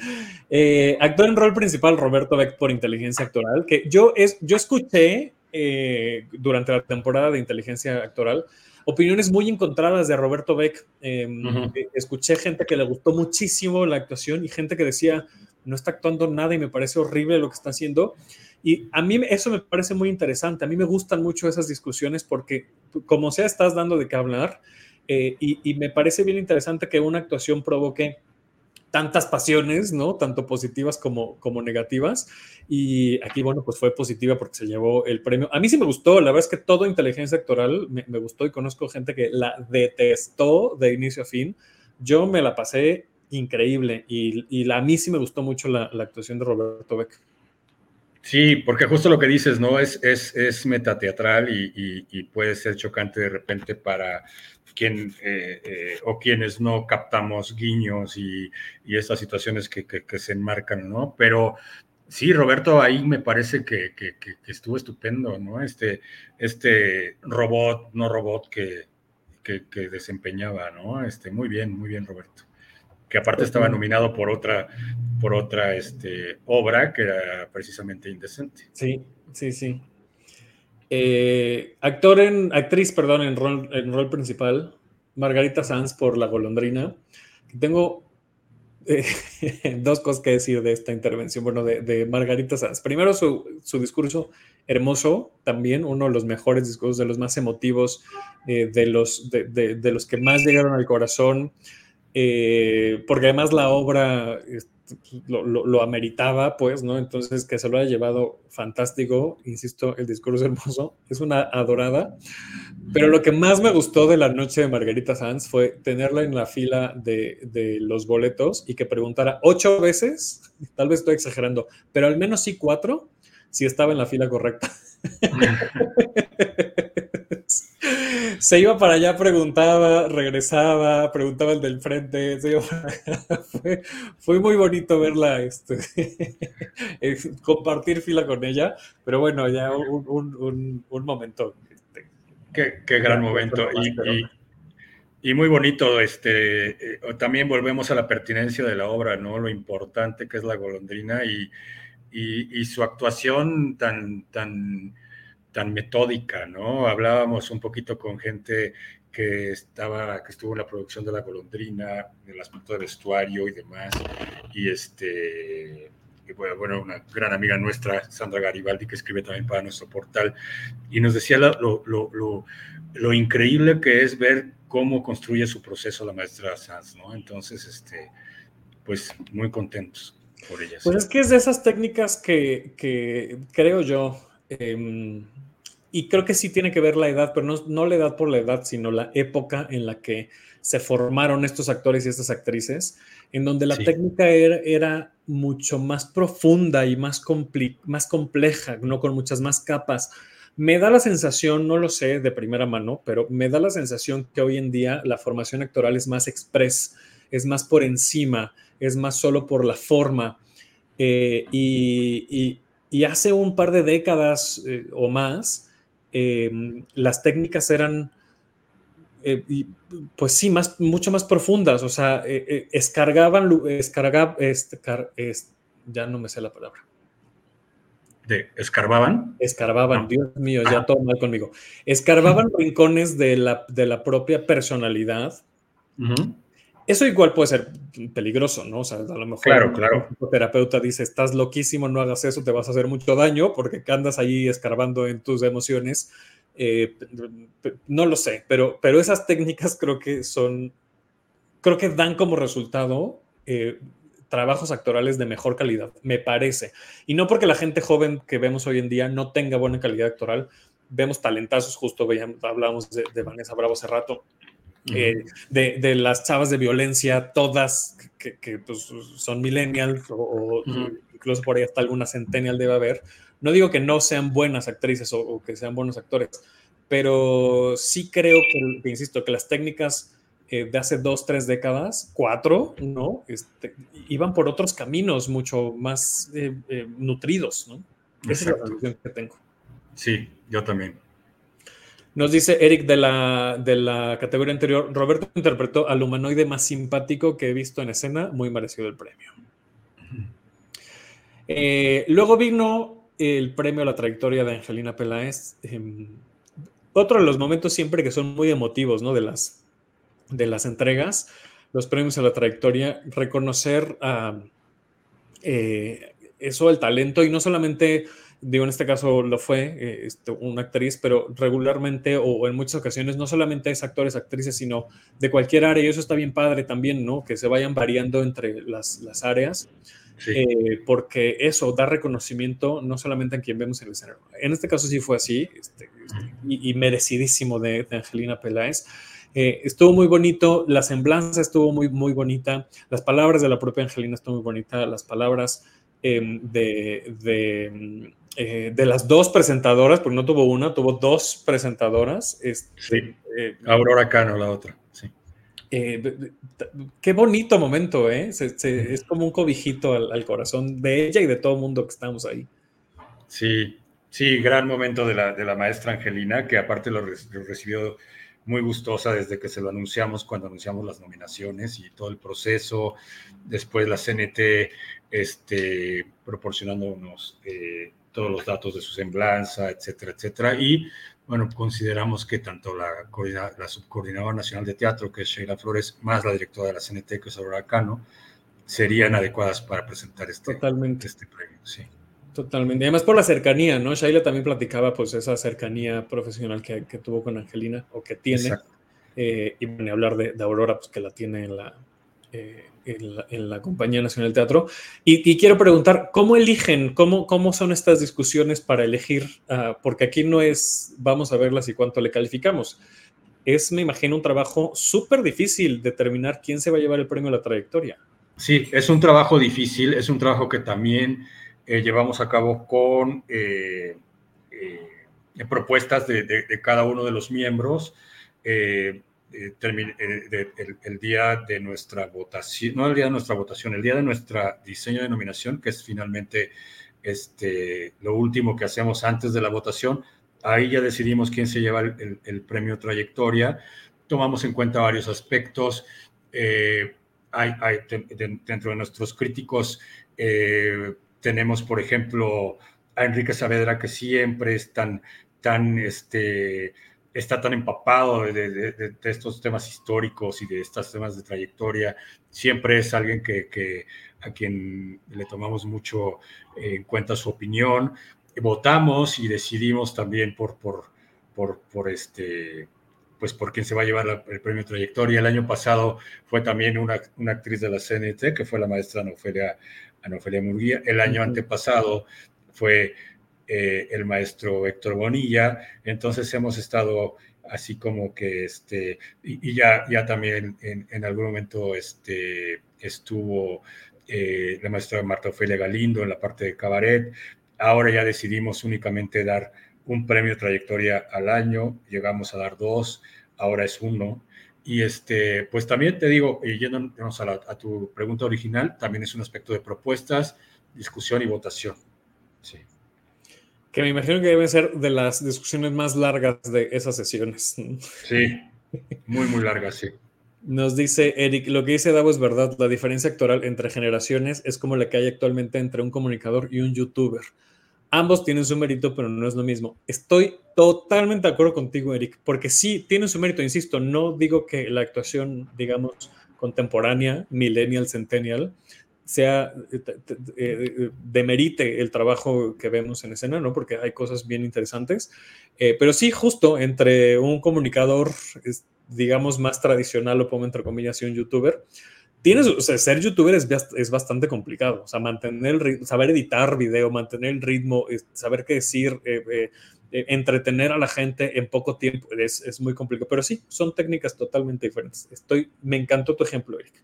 Eh, actor en rol principal, Roberto Beck por inteligencia actoral, que yo, es, yo escuché eh, durante la temporada de inteligencia actoral opiniones muy encontradas de Roberto Beck. Em, eh, escuché gente que le gustó muchísimo la actuación y gente que decía, no está actuando nada y me parece horrible lo que está haciendo. Y a mí eso me parece muy interesante. A mí me gustan mucho esas discusiones porque, como sea, estás dando de qué hablar. Eh, y, me parece bien interesante que una actuación provoque tantas pasiones, ¿no? Tanto positivas como, como negativas. Y aquí, bueno, pues fue positiva porque se llevó el premio. A mí sí me gustó, la verdad es que todo inteligencia actoral me, gustó y conozco gente que la detestó de inicio a fin. Yo me la pasé increíble y, y a mí sí me gustó mucho la, actuación de Roberto Beck. Sí, porque justo lo que dices, ¿no? Es, es, es metateatral y, puede ser chocante de repente para quien eh, eh, o quienes no captamos guiños y, y estas situaciones que, que, se enmarcan, ¿no? Pero sí, Roberto, ahí me parece que, que, estuvo estupendo, ¿no? Este, este robot, no robot que, desempeñaba, ¿no? Este, muy bien, muy bien, Roberto. Que aparte estaba nominado por otra, por otra este, obra que era precisamente Indecente. Sí, sí, sí. Eh, actor en, actriz, perdón, en rol, en rol principal, Margarita Sanz por La Golondrina. Tengo eh, dos cosas que decir de esta intervención, bueno, de, Margarita Sanz. Primero, su, discurso hermoso, también uno de los mejores discursos, de los más emotivos, eh, de, los, de, los que más llegaron al corazón, porque además la obra lo, ameritaba, pues, ¿no? Entonces, que se lo haya llevado fantástico, insisto, el discurso hermoso, es una adorada. Pero lo que más me gustó de la noche de Margarita Sanz fue tenerla en la fila de, de los boletos y que preguntara ocho veces, tal vez estoy exagerando, pero al menos sí cuatro, si estaba en la fila correcta. se iba para allá, preguntaba, regresaba, preguntaba el del frente, fue, muy bonito verla, este, compartir fila con ella, pero bueno, ya un, momento. Este, qué, gran momento. Y, Y muy bonito, este, eh, también volvemos a la pertinencia de la obra, ¿no? Lo importante que es la golondrina y, y, su actuación tan, tan, tan metódica, ¿no? Hablábamos un poquito con gente que estaba, que estuvo en la producción de la golondrina, del aspecto de vestuario y demás, y este, bueno, una gran amiga nuestra, Sandra Garibaldi, que escribe también para nuestro portal, y nos decía lo, lo, lo, lo increíble que es ver cómo construye su proceso la maestra Sanz, ¿no? Entonces, este, pues muy contentos por ellas. Pues es que es de esas técnicas que, que creo yo, eh, y creo que sí tiene que ver la edad, pero no, no la edad por la edad, sino la época en la que se formaron estos actores y estas actrices, en donde la sí. técnica era, era, mucho más profunda y más, más compleja, no con muchas más capas. Me da la sensación, no lo sé de primera mano, pero me da la sensación que hoy en día la formación actoral es más express, es más por encima, es más solo por la forma. Eh, y, y, y, hace un par de décadas eh, o más, eh, las técnicas eran, eh, pues sí, más, mucho más profundas, o sea, eh, escargaban, escargab, escar, es, ya no me sé la palabra. ¿De escarbaban? Escarbaban, no. Dios mío, ya todo mal conmigo. Escarbaban rincones de la, de la propia personalidad. Uh -huh. Eso igual puede ser peligroso, ¿no? O sea, a lo mejor claro, claro. un terapeuta dice, estás loquísimo, no hagas eso, te vas a hacer mucho daño porque andas ahí escarbando en tus emociones. Eh, no lo sé, pero, pero esas técnicas creo que son, creo que dan como resultado eh, trabajos actorales de mejor calidad, me parece. Y no porque la gente joven que vemos hoy en día no tenga buena calidad actoral, vemos talentazos, justo veíamos, hablábamos de, de Vanessa Bravo hace rato, eh, de, de, las chavas de violencia, todas que, que pues, son millennials o, o uh -huh. incluso por ahí hasta alguna centennial debe haber. No digo que no sean buenas actrices o, o que sean buenos actores, pero sí creo que, que insisto, que las técnicas eh, de hace dos, tres décadas, cuatro, ¿no? Este, iban por otros caminos mucho más eh, eh, nutridos, ¿no? Esa es la que tengo. Sí, yo también. Nos dice Eric de la, de la categoría anterior, Roberto interpretó al humanoide más simpático que he visto en escena, muy merecido el premio. Eh, luego vino el premio a la trayectoria de Angelina Peláez. Eh, otro de los momentos siempre que son muy emotivos, ¿no? De las, de las entregas, los premios a la trayectoria, reconocer eh, eso, el talento, y no solamente digo, en este caso lo fue eh, este, una actriz, pero regularmente o, o, en muchas ocasiones no solamente es actores, actrices, sino de cualquier área, y eso está bien padre también, ¿no? Que se vayan variando entre las, las áreas, sí. eh, porque eso da reconocimiento no solamente a quien vemos en el escenario. En este caso sí fue así, este, este, y, y, merecidísimo de, de Angelina Peláez. Eh, estuvo muy bonito, la semblanza estuvo muy, muy bonita, las palabras de la propia Angelina estuvo muy bonita, las palabras eh, de, de eh, de las dos presentadoras, porque no tuvo una, tuvo dos presentadoras. Este, sí. eh, Aurora Cano, la otra. Sí. Eh, qué bonito momento, ¿eh? Se, se, es como un cobijito al, al, corazón de ella y de todo el mundo que estamos ahí. Sí, sí, gran momento de la, de la maestra Angelina, que aparte lo, re, lo recibió muy gustosa desde que se lo anunciamos, cuando anunciamos las nominaciones y todo el proceso. Después la CNT este, proporcionándonos eh, todos los datos de su semblanza, etcétera, etcétera. Y bueno, consideramos que tanto la, la subcoordinadora nacional de teatro, que es Sheila Flores, más la directora de la CNT, que es Aurora Cano, serían adecuadas para presentar este, Totalmente. este premio. Sí. Totalmente. Y además por la cercanía, ¿no? Shaila también platicaba pues esa cercanía profesional que, que tuvo con Angelina o que tiene. Eh, y bueno, hablar de, de, Aurora, pues que la tiene en la, eh, en la, en la, Compañía Nacional de Teatro. Y, y, quiero preguntar, ¿cómo eligen? ¿Cómo, cómo son estas discusiones para elegir? Uh, porque aquí no es, vamos a verlas y cuánto le calificamos. Es, me imagino, un trabajo súper difícil determinar quién se va a llevar el premio a la trayectoria. Sí, es un trabajo difícil, es un trabajo que también eh, llevamos a cabo con eh, eh, propuestas de, de, de, cada uno de los miembros. Eh, eh, de, el, día de nuestra votación, no el día de nuestra votación, el día de nuestro diseño de nominación, que es finalmente este, lo último que hacemos antes de la votación, ahí ya decidimos quién se lleva el, premio trayectoria tomamos en cuenta varios aspectos. Eh, hay, dentro de nuestros críticos eh, tenemos, por ejemplo, a Enrique Saavedra, que siempre es tan, tan, este, está tan empapado de, estos temas históricos y de estos temas de trayectoria. Siempre es alguien que, a quien le tomamos mucho en cuenta su opinión. Votamos y decidimos también por, por, por, por este, pues por quien se va a llevar el premio Trayectoria. El año pasado fue también una, una actriz de la CNT, que fue la maestra Anofelia, Anofelia Murguía. El año antepasado fue eh, el maestro Héctor Bonilla. Entonces hemos estado así como que, este, y, ya, ya también en, algún momento este, estuvo eh, la maestra Marta Ofelia Galindo en la parte de cabaret. Ahora ya decidimos únicamente dar un premio trayectoria al año, llegamos a dar dos, ahora es uno. Y este, pues también te digo, yéndonos a, a, tu pregunta original, también es un aspecto de propuestas, discusión y votación. Sí. Que me imagino que deben ser de las discusiones más largas de esas sesiones. Sí, muy, muy largas, sí. Nos dice Eric, lo que dice Davo es verdad, la diferencia actoral entre generaciones es como la que hay actualmente entre un comunicador y un youtuber. Ambos tienen su mérito, pero no es lo mismo. Estoy totalmente de acuerdo contigo, Eric, porque sí, tienen su mérito, insisto, no digo que la actuación, digamos, contemporánea, millennial, centennial, sea, eh, eh, demerite el trabajo que vemos en escena, ¿no? Porque hay cosas bien interesantes. Eh, pero sí, justo entre un comunicador, digamos, más tradicional, lo pongo entre comillas, y un youtuber, tienes, o sea, ser youtuber es, es bastante complicado. O sea, mantener el saber editar video, mantener el ritmo, saber qué decir, eh, eh, eh, entretener a la gente en poco tiempo es, es, muy complicado. Pero sí, son técnicas totalmente diferentes. Estoy, me encantó tu ejemplo, Eric.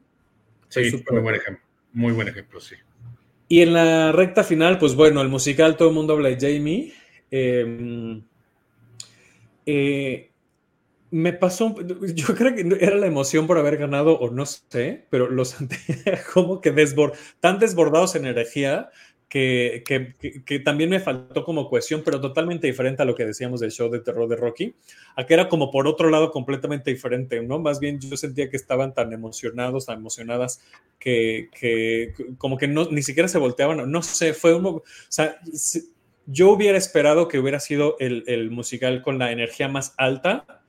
Sí, muy buen ejemplo. Muy buen ejemplo, sí. Y en la recta final, pues bueno, el musical Todo el mundo habla de Jamie. Em, eh, me pasó, yo creo que era la emoción por haber ganado o no sé, pero los como que desbord, tan desbordados en energía que, también me faltó como cohesión, pero totalmente diferente a lo que decíamos del show de terror de Rocky, a que era como por otro lado completamente diferente, ¿no? Más bien yo sentía que estaban tan emocionados, tan emocionadas, que, como que no, ni siquiera se volteaban, no sé, fue un... O sea, yo hubiera esperado que hubiera sido el, musical con la energía más alta,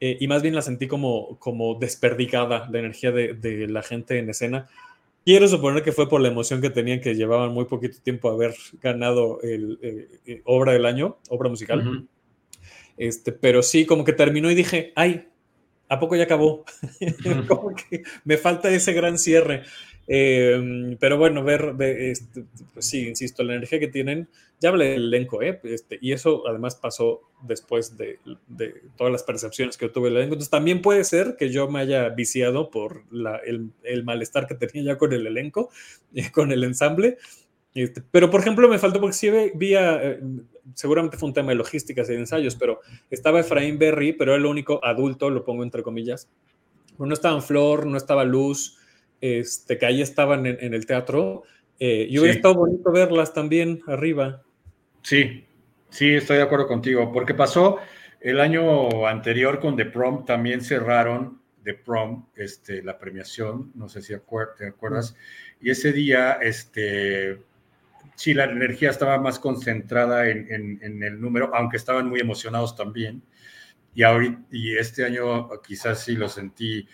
eh, y más bien la sentí como, como desperdigada la energía de, la gente en escena. Quiero suponer que fue por la emoción que tenían, que llevaban muy poquito tiempo a haber ganado el, eh, eh, obra del año, obra musical. Uh -huh. este, pero sí, como que terminó y dije, ay, ¿a poco ya acabó? como que me falta ese gran cierre. Eh, pero bueno, ver, ver este, pues sí, insisto, la energía que tienen, ya hablé del elenco, ¿eh? Este, y eso además pasó después de, de, todas las percepciones que tuve del elenco. Entonces también puede ser que yo me haya viciado por la, el, el, malestar que tenía ya con el elenco, eh, con el ensamble. Este, pero por ejemplo, me faltó porque sí vía, eh, seguramente fue un tema de logísticas y de ensayos, pero estaba Efraín Berry, pero era el único adulto, lo pongo entre comillas. No estaba Flor, no estaba Luz este, que ahí estaban en, en el teatro. Eh, y hubiera sí. estado bonito verlas también arriba. Sí, sí, estoy de acuerdo contigo, porque pasó el año anterior con The Prom, también cerraron The Prom, este, la premiación, no sé si acuer te acuerdas, y ese día, este, sí, la energía estaba más concentrada en, en, en, el número, aunque estaban muy emocionados también, y, ahorita, y este año quizás sí lo sentí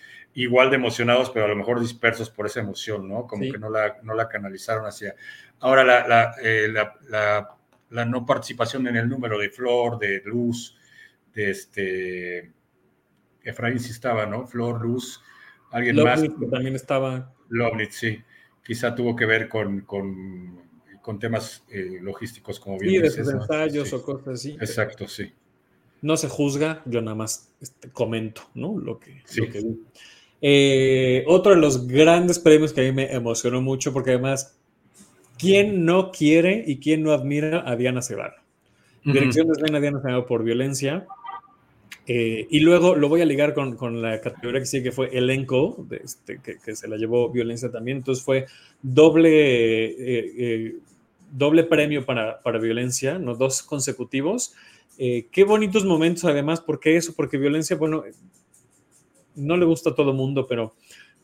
igual de emocionados, pero a lo mejor dispersos por esa emoción, ¿no? Como sí. que no la, no la canalizaron hacia... Ahora, la, la, eh, la, la, la no participación en el número de Flor, de Luz, de este... Efraín sí estaba, ¿no? Flor, Luz, alguien Lovnitz, más. Que también estaba. Lovnitz, sí. Quizá tuvo que ver con, con, con temas eh, logísticos, como bien sí, dices. de ensayos sí. o cosas así. Exacto, sí. No se juzga, yo nada más este, comento, ¿no? Lo que, sí. lo que. Eh, otro de los grandes premios que a mí me emocionó mucho, porque además, ¿quién no quiere y quién no admira a Diana Cebal? Uh -huh. Dirección de escena Diana Cebal por violencia. Eh, y luego lo voy a ligar con, con, la categoría que sigue, que fue elenco, de este, que, que, se la llevó violencia también. Entonces fue doble, eh, eh doble premio para, para violencia, ¿no? dos consecutivos. Eh, qué bonitos momentos además, ¿por qué eso? Porque violencia, bueno, no le gusta a todo mundo, pero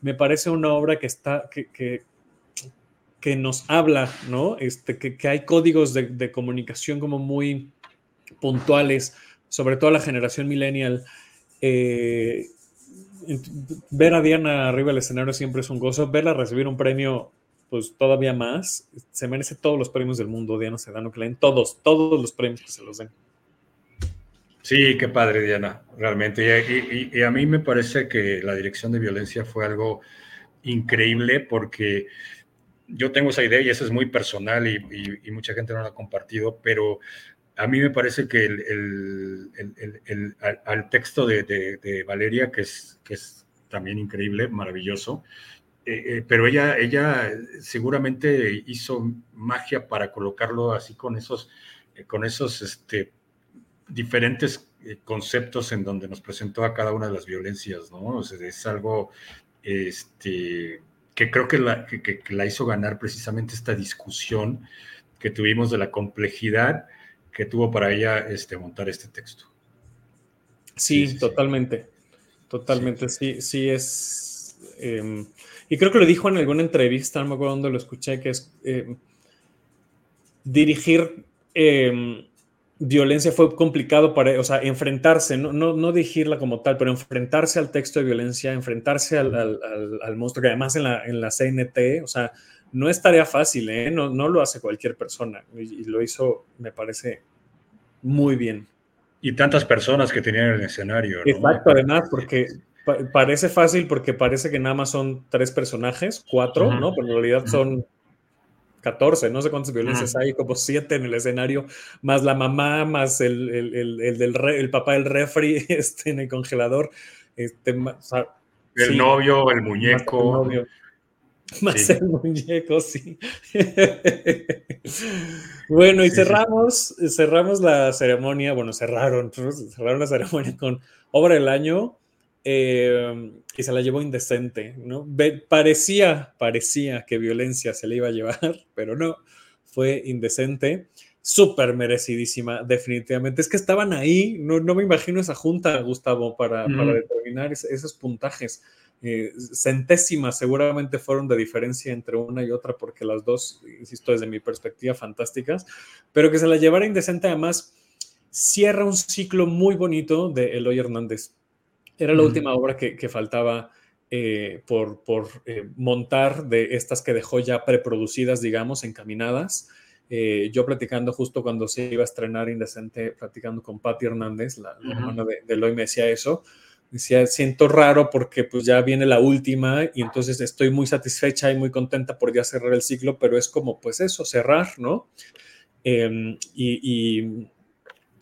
me parece una obra que está, que, que, que nos habla, ¿no? Este, que, que hay códigos de, de, comunicación como muy puntuales, sobre todo la generación millennial. Eh, ver a Diana arriba del escenario siempre es un gozo, verla recibir un premio pues todavía más, se merece todos los premios del mundo, Diana Sedano, que le den todos, todos los premios que se los den. Sí, qué padre, Diana, realmente. Y, a mí me parece que la dirección de violencia fue algo increíble porque yo tengo esa idea y eso es muy personal y, y mucha gente no la ha compartido, pero a mí me parece que el, el, el, al, al, texto de, de, de, Valeria, que es, que es también increíble, maravilloso, eh, eh, pero ella, ella seguramente hizo magia para colocarlo así con esos, eh, con esos este, diferentes conceptos en donde nos presentó a cada una de las violencias, ¿no? O sea, es algo este, que creo que la, que, que la hizo ganar precisamente esta discusión que tuvimos de la complejidad que tuvo para ella este, montar este texto. Sí, sí, sí totalmente. Sí. Totalmente, sí, sí es. Eh, y creo que lo dijo en alguna entrevista, no me acuerdo dónde lo escuché, que es eh, dirigir eh, violencia fue complicado para, o sea, enfrentarse, no, no, no, dirigirla como tal, pero enfrentarse al texto de violencia, enfrentarse al, al, al, al monstruo, que además en la, en la CNT, o sea, no es tarea fácil, ¿eh? no, no, lo hace cualquier persona y, y, lo hizo, me parece, muy bien. Y tantas personas que tenían el escenario. ¿no? Exacto, además, porque pa parece fácil porque parece que nada más son tres personajes, cuatro, uh -huh. ¿no? Pero en realidad son 14, no sé cuántas violencias hay, como siete en el escenario, más la mamá, más el, el, el, el del re, el papá del refri este, en el congelador. Este, o sea, el sí, novio, el muñeco. Más el, novio, más sí. el muñeco, sí. bueno, y sí, cerramos, cerramos la ceremonia, bueno, cerraron, cerraron la ceremonia con obra del año eh, y se la llevó indecente, ¿no? Parecía, parecía que violencia se le iba a llevar, pero no, fue indecente, súper merecidísima, definitivamente. Es que estaban ahí, no, no me imagino esa junta, Gustavo, para, mm. para determinar es, esos puntajes. Eh, centésimas seguramente fueron de diferencia entre una y otra, porque las dos, insisto, desde mi perspectiva, fantásticas, pero que se la llevara indecente, además, cierra un ciclo muy bonito de Eloy Hernández era la mm. última obra que, que faltaba eh, por, por eh, montar de estas que dejó ya preproducidas, digamos, encaminadas. Eh, yo platicando justo cuando se iba a estrenar Indecente, platicando con Patti Hernández, la, hermana de, de Eloy, me decía eso. Decía, siento raro porque pues ya viene la última y entonces estoy muy satisfecha y muy contenta por ya cerrar el ciclo, pero es como pues eso, cerrar, ¿no? Eh, y, y,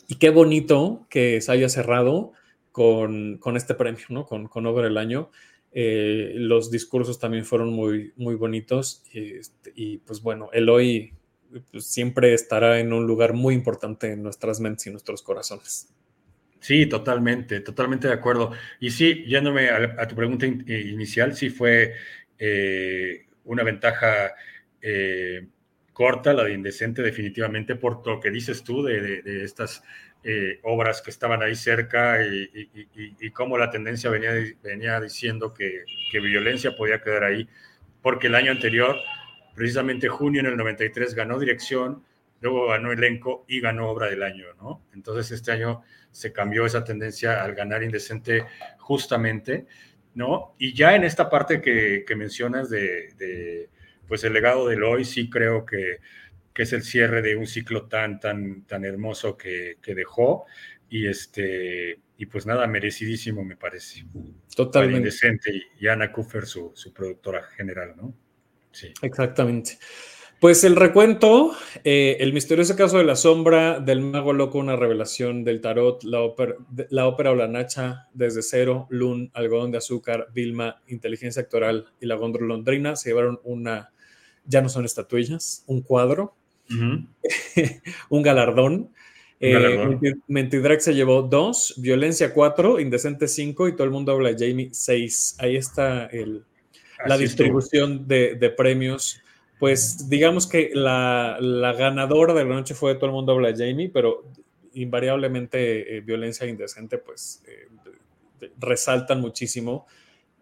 y, qué bonito que se haya cerrado con, con este premio, ¿no? Con, con Over el Año. Eh, los discursos también fueron muy, muy bonitos y, este, y pues bueno, Eloy pues, siempre estará en un lugar muy importante en nuestras mentes y nuestros corazones. Sí, totalmente, totalmente de acuerdo. Y sí, yéndome a, a tu pregunta in, eh, inicial, sí fue eh, una ventaja eh, corta, la de Indecente, definitivamente, por lo que dices tú de, de, de estas eh, obras que estaban ahí cerca y, y, y, y cómo la tendencia venía, venía diciendo que, que, violencia podía quedar ahí, porque el año anterior, precisamente junio en el 93, ganó dirección, luego ganó elenco y ganó obra del año, ¿no? Entonces este año se cambió esa tendencia al ganar indecente justamente, ¿no? Y ya en esta parte que, que mencionas de, de, pues el legado del hoy, sí creo que que es el cierre de un ciclo tan, tan, tan hermoso que, que dejó. Y este, y pues nada, merecidísimo me parece. Totalmente. Indecente y, Ana Kuffer, su, su, productora general, ¿no? Sí. Exactamente. Pues el recuento, eh, el misterioso caso de la sombra, del mago loco, una revelación del tarot, la ópera, la ópera o la nacha, desde cero, Lun, algodón de azúcar, Vilma, inteligencia actoral y la góndola londrina se llevaron una, ya no son estatuillas, un cuadro Uh -huh. un galardón. Eh, se llevó dos, Violencia cuatro, Indecente cinco y todo el mundo habla de Jamie seis. Ahí está el, la distribución de, de, premios. Pues digamos que la, la, ganadora de la noche fue todo el mundo habla de Jamie, pero invariablemente eh, Violencia Indecente, pues eh, resaltan muchísimo.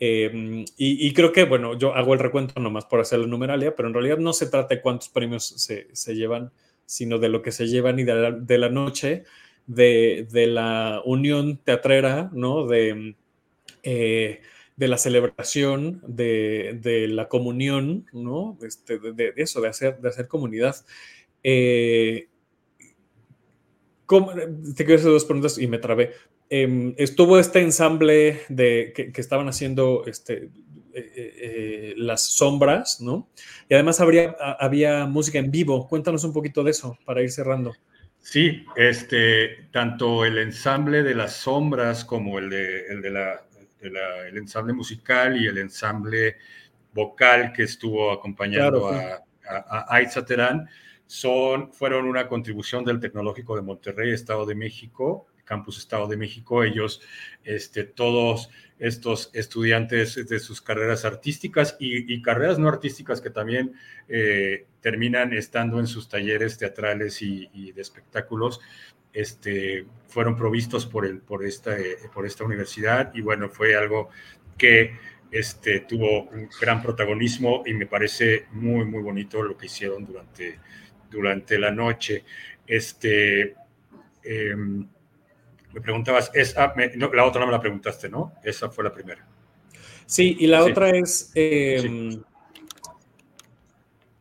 Em, y, creo que, bueno, yo hago el recuento nomás por hacer la numeralia, pero en realidad no se trata de cuántos premios se, se llevan, sino de lo que se llevan y de la, de la noche, de, de, la unión teatrera, ¿no? De, eh, de la celebración, de, de, la comunión, ¿no? Este, de, eso, de hacer, de hacer comunidad. Eh, te quiero hacer dos preguntas y me trabé. Em, estuvo este ensamble de, que, estaban haciendo este, eh, eh, eh, las sombras, ¿no? Y además habría, había música en vivo. Cuéntanos un poquito de eso para ir cerrando. Sí, este, tanto el ensamble de las sombras como el de, el de la, el ensamble musical y el ensamble vocal que estuvo acompañando a, a, a Terán son, fueron una contribución del Tecnológico de Monterrey, Estado de México, Campus Estado de México, ellos, este, todos estos estudiantes de sus carreras artísticas y, carreras no artísticas que también eh, terminan estando en sus talleres teatrales y, de espectáculos, este, fueron provistos por, el, por, esta, eh, por esta universidad y bueno, fue algo que este, tuvo un gran protagonismo y me parece muy, muy bonito lo que hicieron durante, durante la noche. Este, em, me preguntabas, esa, la otra no me la preguntaste, ¿no? Esa fue la primera. Sí, y la otra es, em,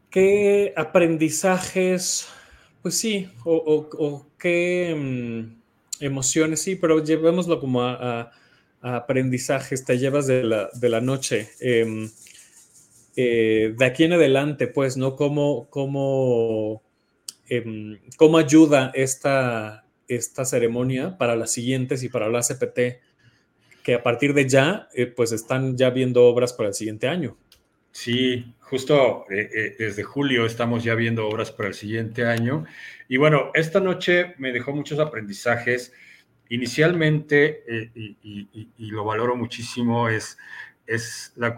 ¿qué aprendizajes, pues sí, o, qué em, emociones, sí, pero llevémoslo como a, aprendizajes, te llevas de la, de la noche? Em, eh, de aquí en adelante, pues, ¿no? ¿Cómo, cómo, cómo ayuda esta, esta ceremonia para las siguientes y para la CPT, que a partir de ya, eh, pues están ya viendo obras para el siguiente año. Sí, justo eh, eh, desde julio estamos ya viendo obras para el siguiente año. Y bueno, esta noche me dejó muchos aprendizajes. Inicialmente, y, lo valoro muchísimo, es, es la,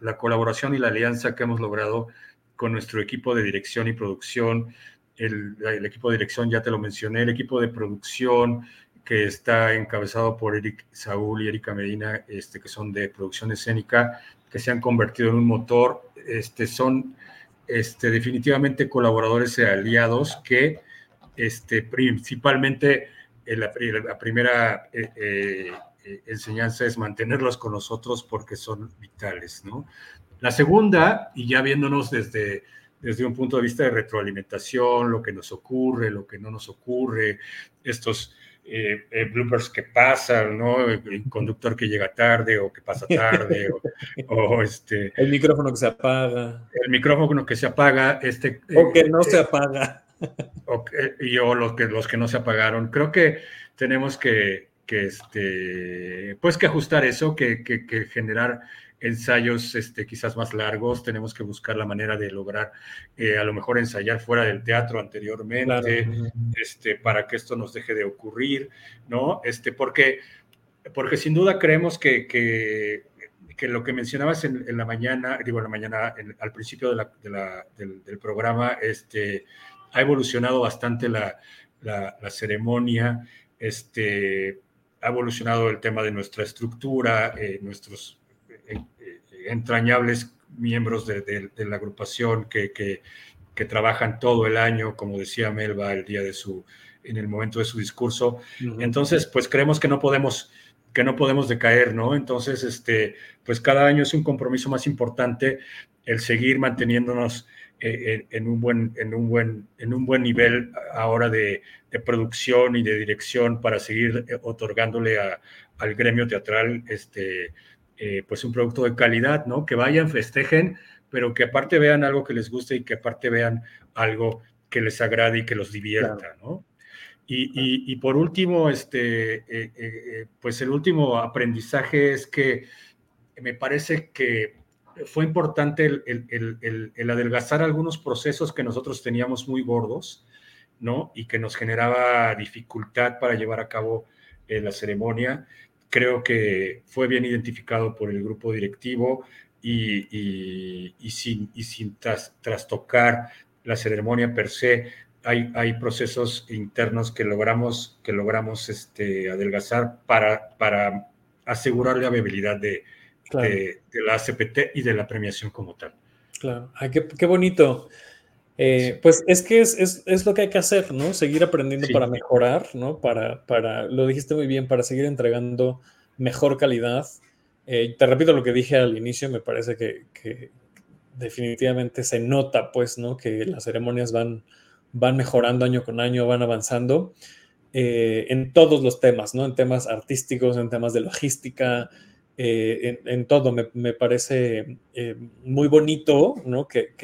la colaboración y la alianza que hemos logrado con nuestro equipo de dirección y producción, el, equipo de dirección ya te lo mencioné, el equipo de producción que está encabezado por Eric Saúl y Erika Medina, este, que son de producción escénica, que se han convertido en un motor, este, son este, definitivamente colaboradores y aliados que este, principalmente eh, la, la, primera eh, eh, enseñanza es mantenerlos con nosotros porque son vitales, ¿no? La segunda, y ya viéndonos desde desde un punto de vista de retroalimentación, lo que nos ocurre, lo que no nos ocurre, estos eh, eh, bloopers que pasan, ¿no? El conductor que llega tarde o que pasa tarde, o, este... El micrófono que se apaga. El micrófono que se apaga, este... O que no se apaga. O, y, o los que, los que no se apagaron. Creo que tenemos que, que este, pues que ajustar eso, que, que, que generar ensayos este, quizás más largos, tenemos que buscar la manera de lograr eh, a lo mejor ensayar fuera del teatro anteriormente, este, para que esto nos deje de ocurrir, ¿no? Este, porque, porque sin duda creemos que, que, que lo que mencionabas en, la mañana, digo en la mañana, al principio de la, de la, del, programa, este, ha evolucionado bastante la, la, la ceremonia, este, ha evolucionado el tema de nuestra estructura, eh, nuestros entrañables miembros de, la agrupación que, que, trabajan todo el año, como decía Melba el día de su, en el momento de su discurso. Entonces, pues creemos que no podemos que no podemos decaer, ¿no? Entonces, este, pues cada año es un compromiso más importante el seguir manteniéndonos eh, en, un buen, en, un buen, en un buen nivel ahora de, producción y de dirección para seguir eh, otorgándole al gremio teatral este, eh, pues un producto de calidad, ¿no? Que vayan, festejen, pero que aparte vean algo que les guste y que aparte vean algo que les agrade y que los divierta, ¿no? Y, por último, este, eh, eh, pues el último aprendizaje es que me parece que fue importante el, adelgazar algunos procesos que nosotros teníamos muy gordos, ¿no? Y que nos generaba dificultad para llevar a cabo la ceremonia creo que fue bien identificado por el grupo directivo y, sin, y sin trastocar la ceremonia per se. Hay, hay, procesos internos que logramos, que logramos este, adelgazar para, para asegurar la viabilidad de, de, la ACPT y de la premiación como tal. Claro, qué, bonito. Eh, pues es que es, es, es, lo que hay que hacer, ¿no? Seguir aprendiendo para mejorar, ¿no? Para, para, lo dijiste muy bien, para seguir entregando mejor calidad. Eh, te repito lo que dije al inicio, me parece que, que, definitivamente se nota, pues, ¿no? Que las ceremonias van, van mejorando año con año, van avanzando eh, en todos los temas, ¿no? En temas artísticos, en temas de logística, eh, en, todo. Me, parece eh, muy bonito, ¿no? Que,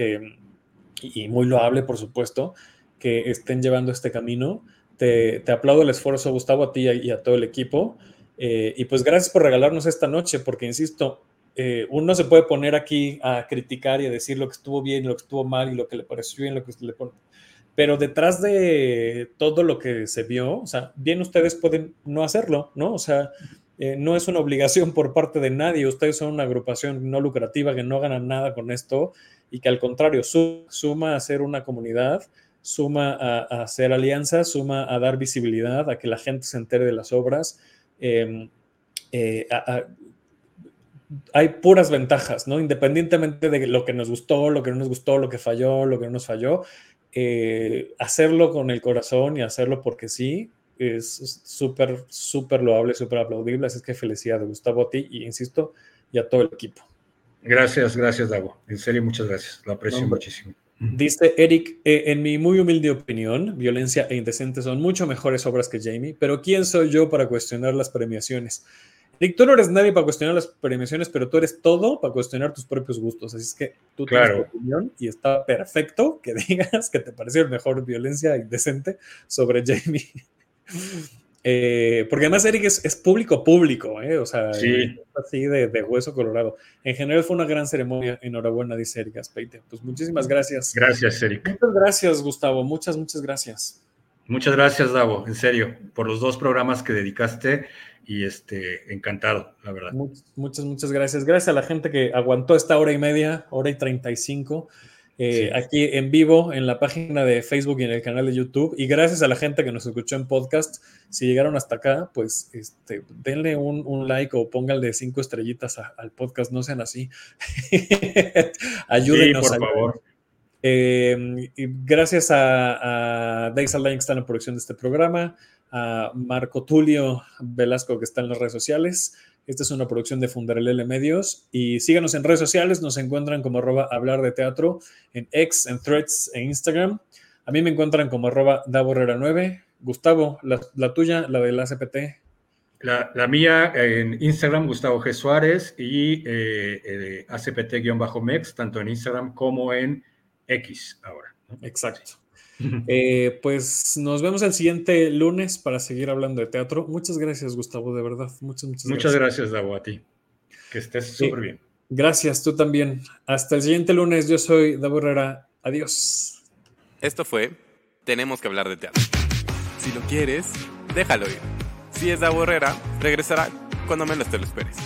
y muy loable, por supuesto, que estén llevando este camino. Te, aplaudo el esfuerzo, Gustavo, a ti y a, todo el equipo. y pues gracias por regalarnos esta noche, porque insisto, uno se puede poner aquí a criticar y a decir lo que estuvo bien, lo que estuvo mal y lo que le pareció bien, lo que le pero detrás de todo lo que se vio, o sea, bien ustedes pueden no hacerlo, ¿no? O sea, eh, no es una obligación por parte de nadie, ustedes son una agrupación no lucrativa que no ganan nada con esto y que al contrario suma a ser una comunidad, suma a, hacer alianzas, suma a dar visibilidad, a que la gente se entere de las obras. Em, eh, hay puras ventajas, ¿no? Independientemente de lo que nos gustó, lo que no nos gustó, lo que falló, lo que no nos falló, eh, hacerlo con el corazón y hacerlo porque sí, es súper, súper loable, súper aplaudible. Así es que felicidades, Gustavo, a ti y insisto, y a todo el equipo. Gracias, gracias, Dago. En serio, muchas gracias. Lo aprecio muchísimo. Dice Eric, eh, en mi muy humilde opinión, Violencia e Indecente son mucho mejores obras que Jamie, pero ¿quién soy yo para cuestionar las premiaciones? Nick, tú no eres nadie para cuestionar las premiaciones, pero tú eres todo para cuestionar tus propios gustos. Así es que tú tienes tu opinión y está perfecto que digas que te pareció el mejor violencia indecente sobre Jamie. Eh, porque además Eric es, público público, ¿eh? o sea, así de, hueso colorado. En general fue una gran ceremonia. Enhorabuena, dice Eric Aspeite. Pues muchísimas gracias. Gracias, Eric. Muchas gracias, Gustavo. Muchas, muchas gracias. Muchas gracias, Davo, en serio, por los dos programas que dedicaste y este, encantado, la verdad. Muchas, muchas gracias. Gracias a la gente que aguantó esta hora y media, hora y 35, eh, aquí en vivo en la página de Facebook y en el canal de YouTube. Y gracias a la gente que nos escuchó en podcast. Si llegaron hasta acá, pues este, denle un, like o pónganle cinco estrellitas al podcast, no sean así. Ayúdenos. Sí, por favor. Eh, y gracias a, a Dave Saldain que está en la producción de este programa a Marco Tulio Velasco, que está en las redes sociales. Esta es una producción de Fundarelele Medios. Y síganos en redes sociales, nos encuentran como arroba hablar de teatro en X, en Threads e Instagram. A mí me encuentran como arroba daborrera9. Gustavo, la, tuya, la de la CPT. La, mía en Instagram, Gustavo G. Suárez y eh, eh ACPT-MEX, tanto en Instagram como en X ahora. Exacto. Eh, pues nos vemos el siguiente lunes para seguir hablando de teatro. Muchas gracias, Gustavo, de verdad. Muchas, muchas, muchas gracias. Davo, a ti. Que estés súper bien. Gracias, tú también. Hasta el siguiente lunes. Yo soy Davo Herrera. Adiós. Esto fue Tenemos que hablar de teatro. Si lo quieres, déjalo ir. Si es Davo Herrera, regresará cuando menos te lo esperes.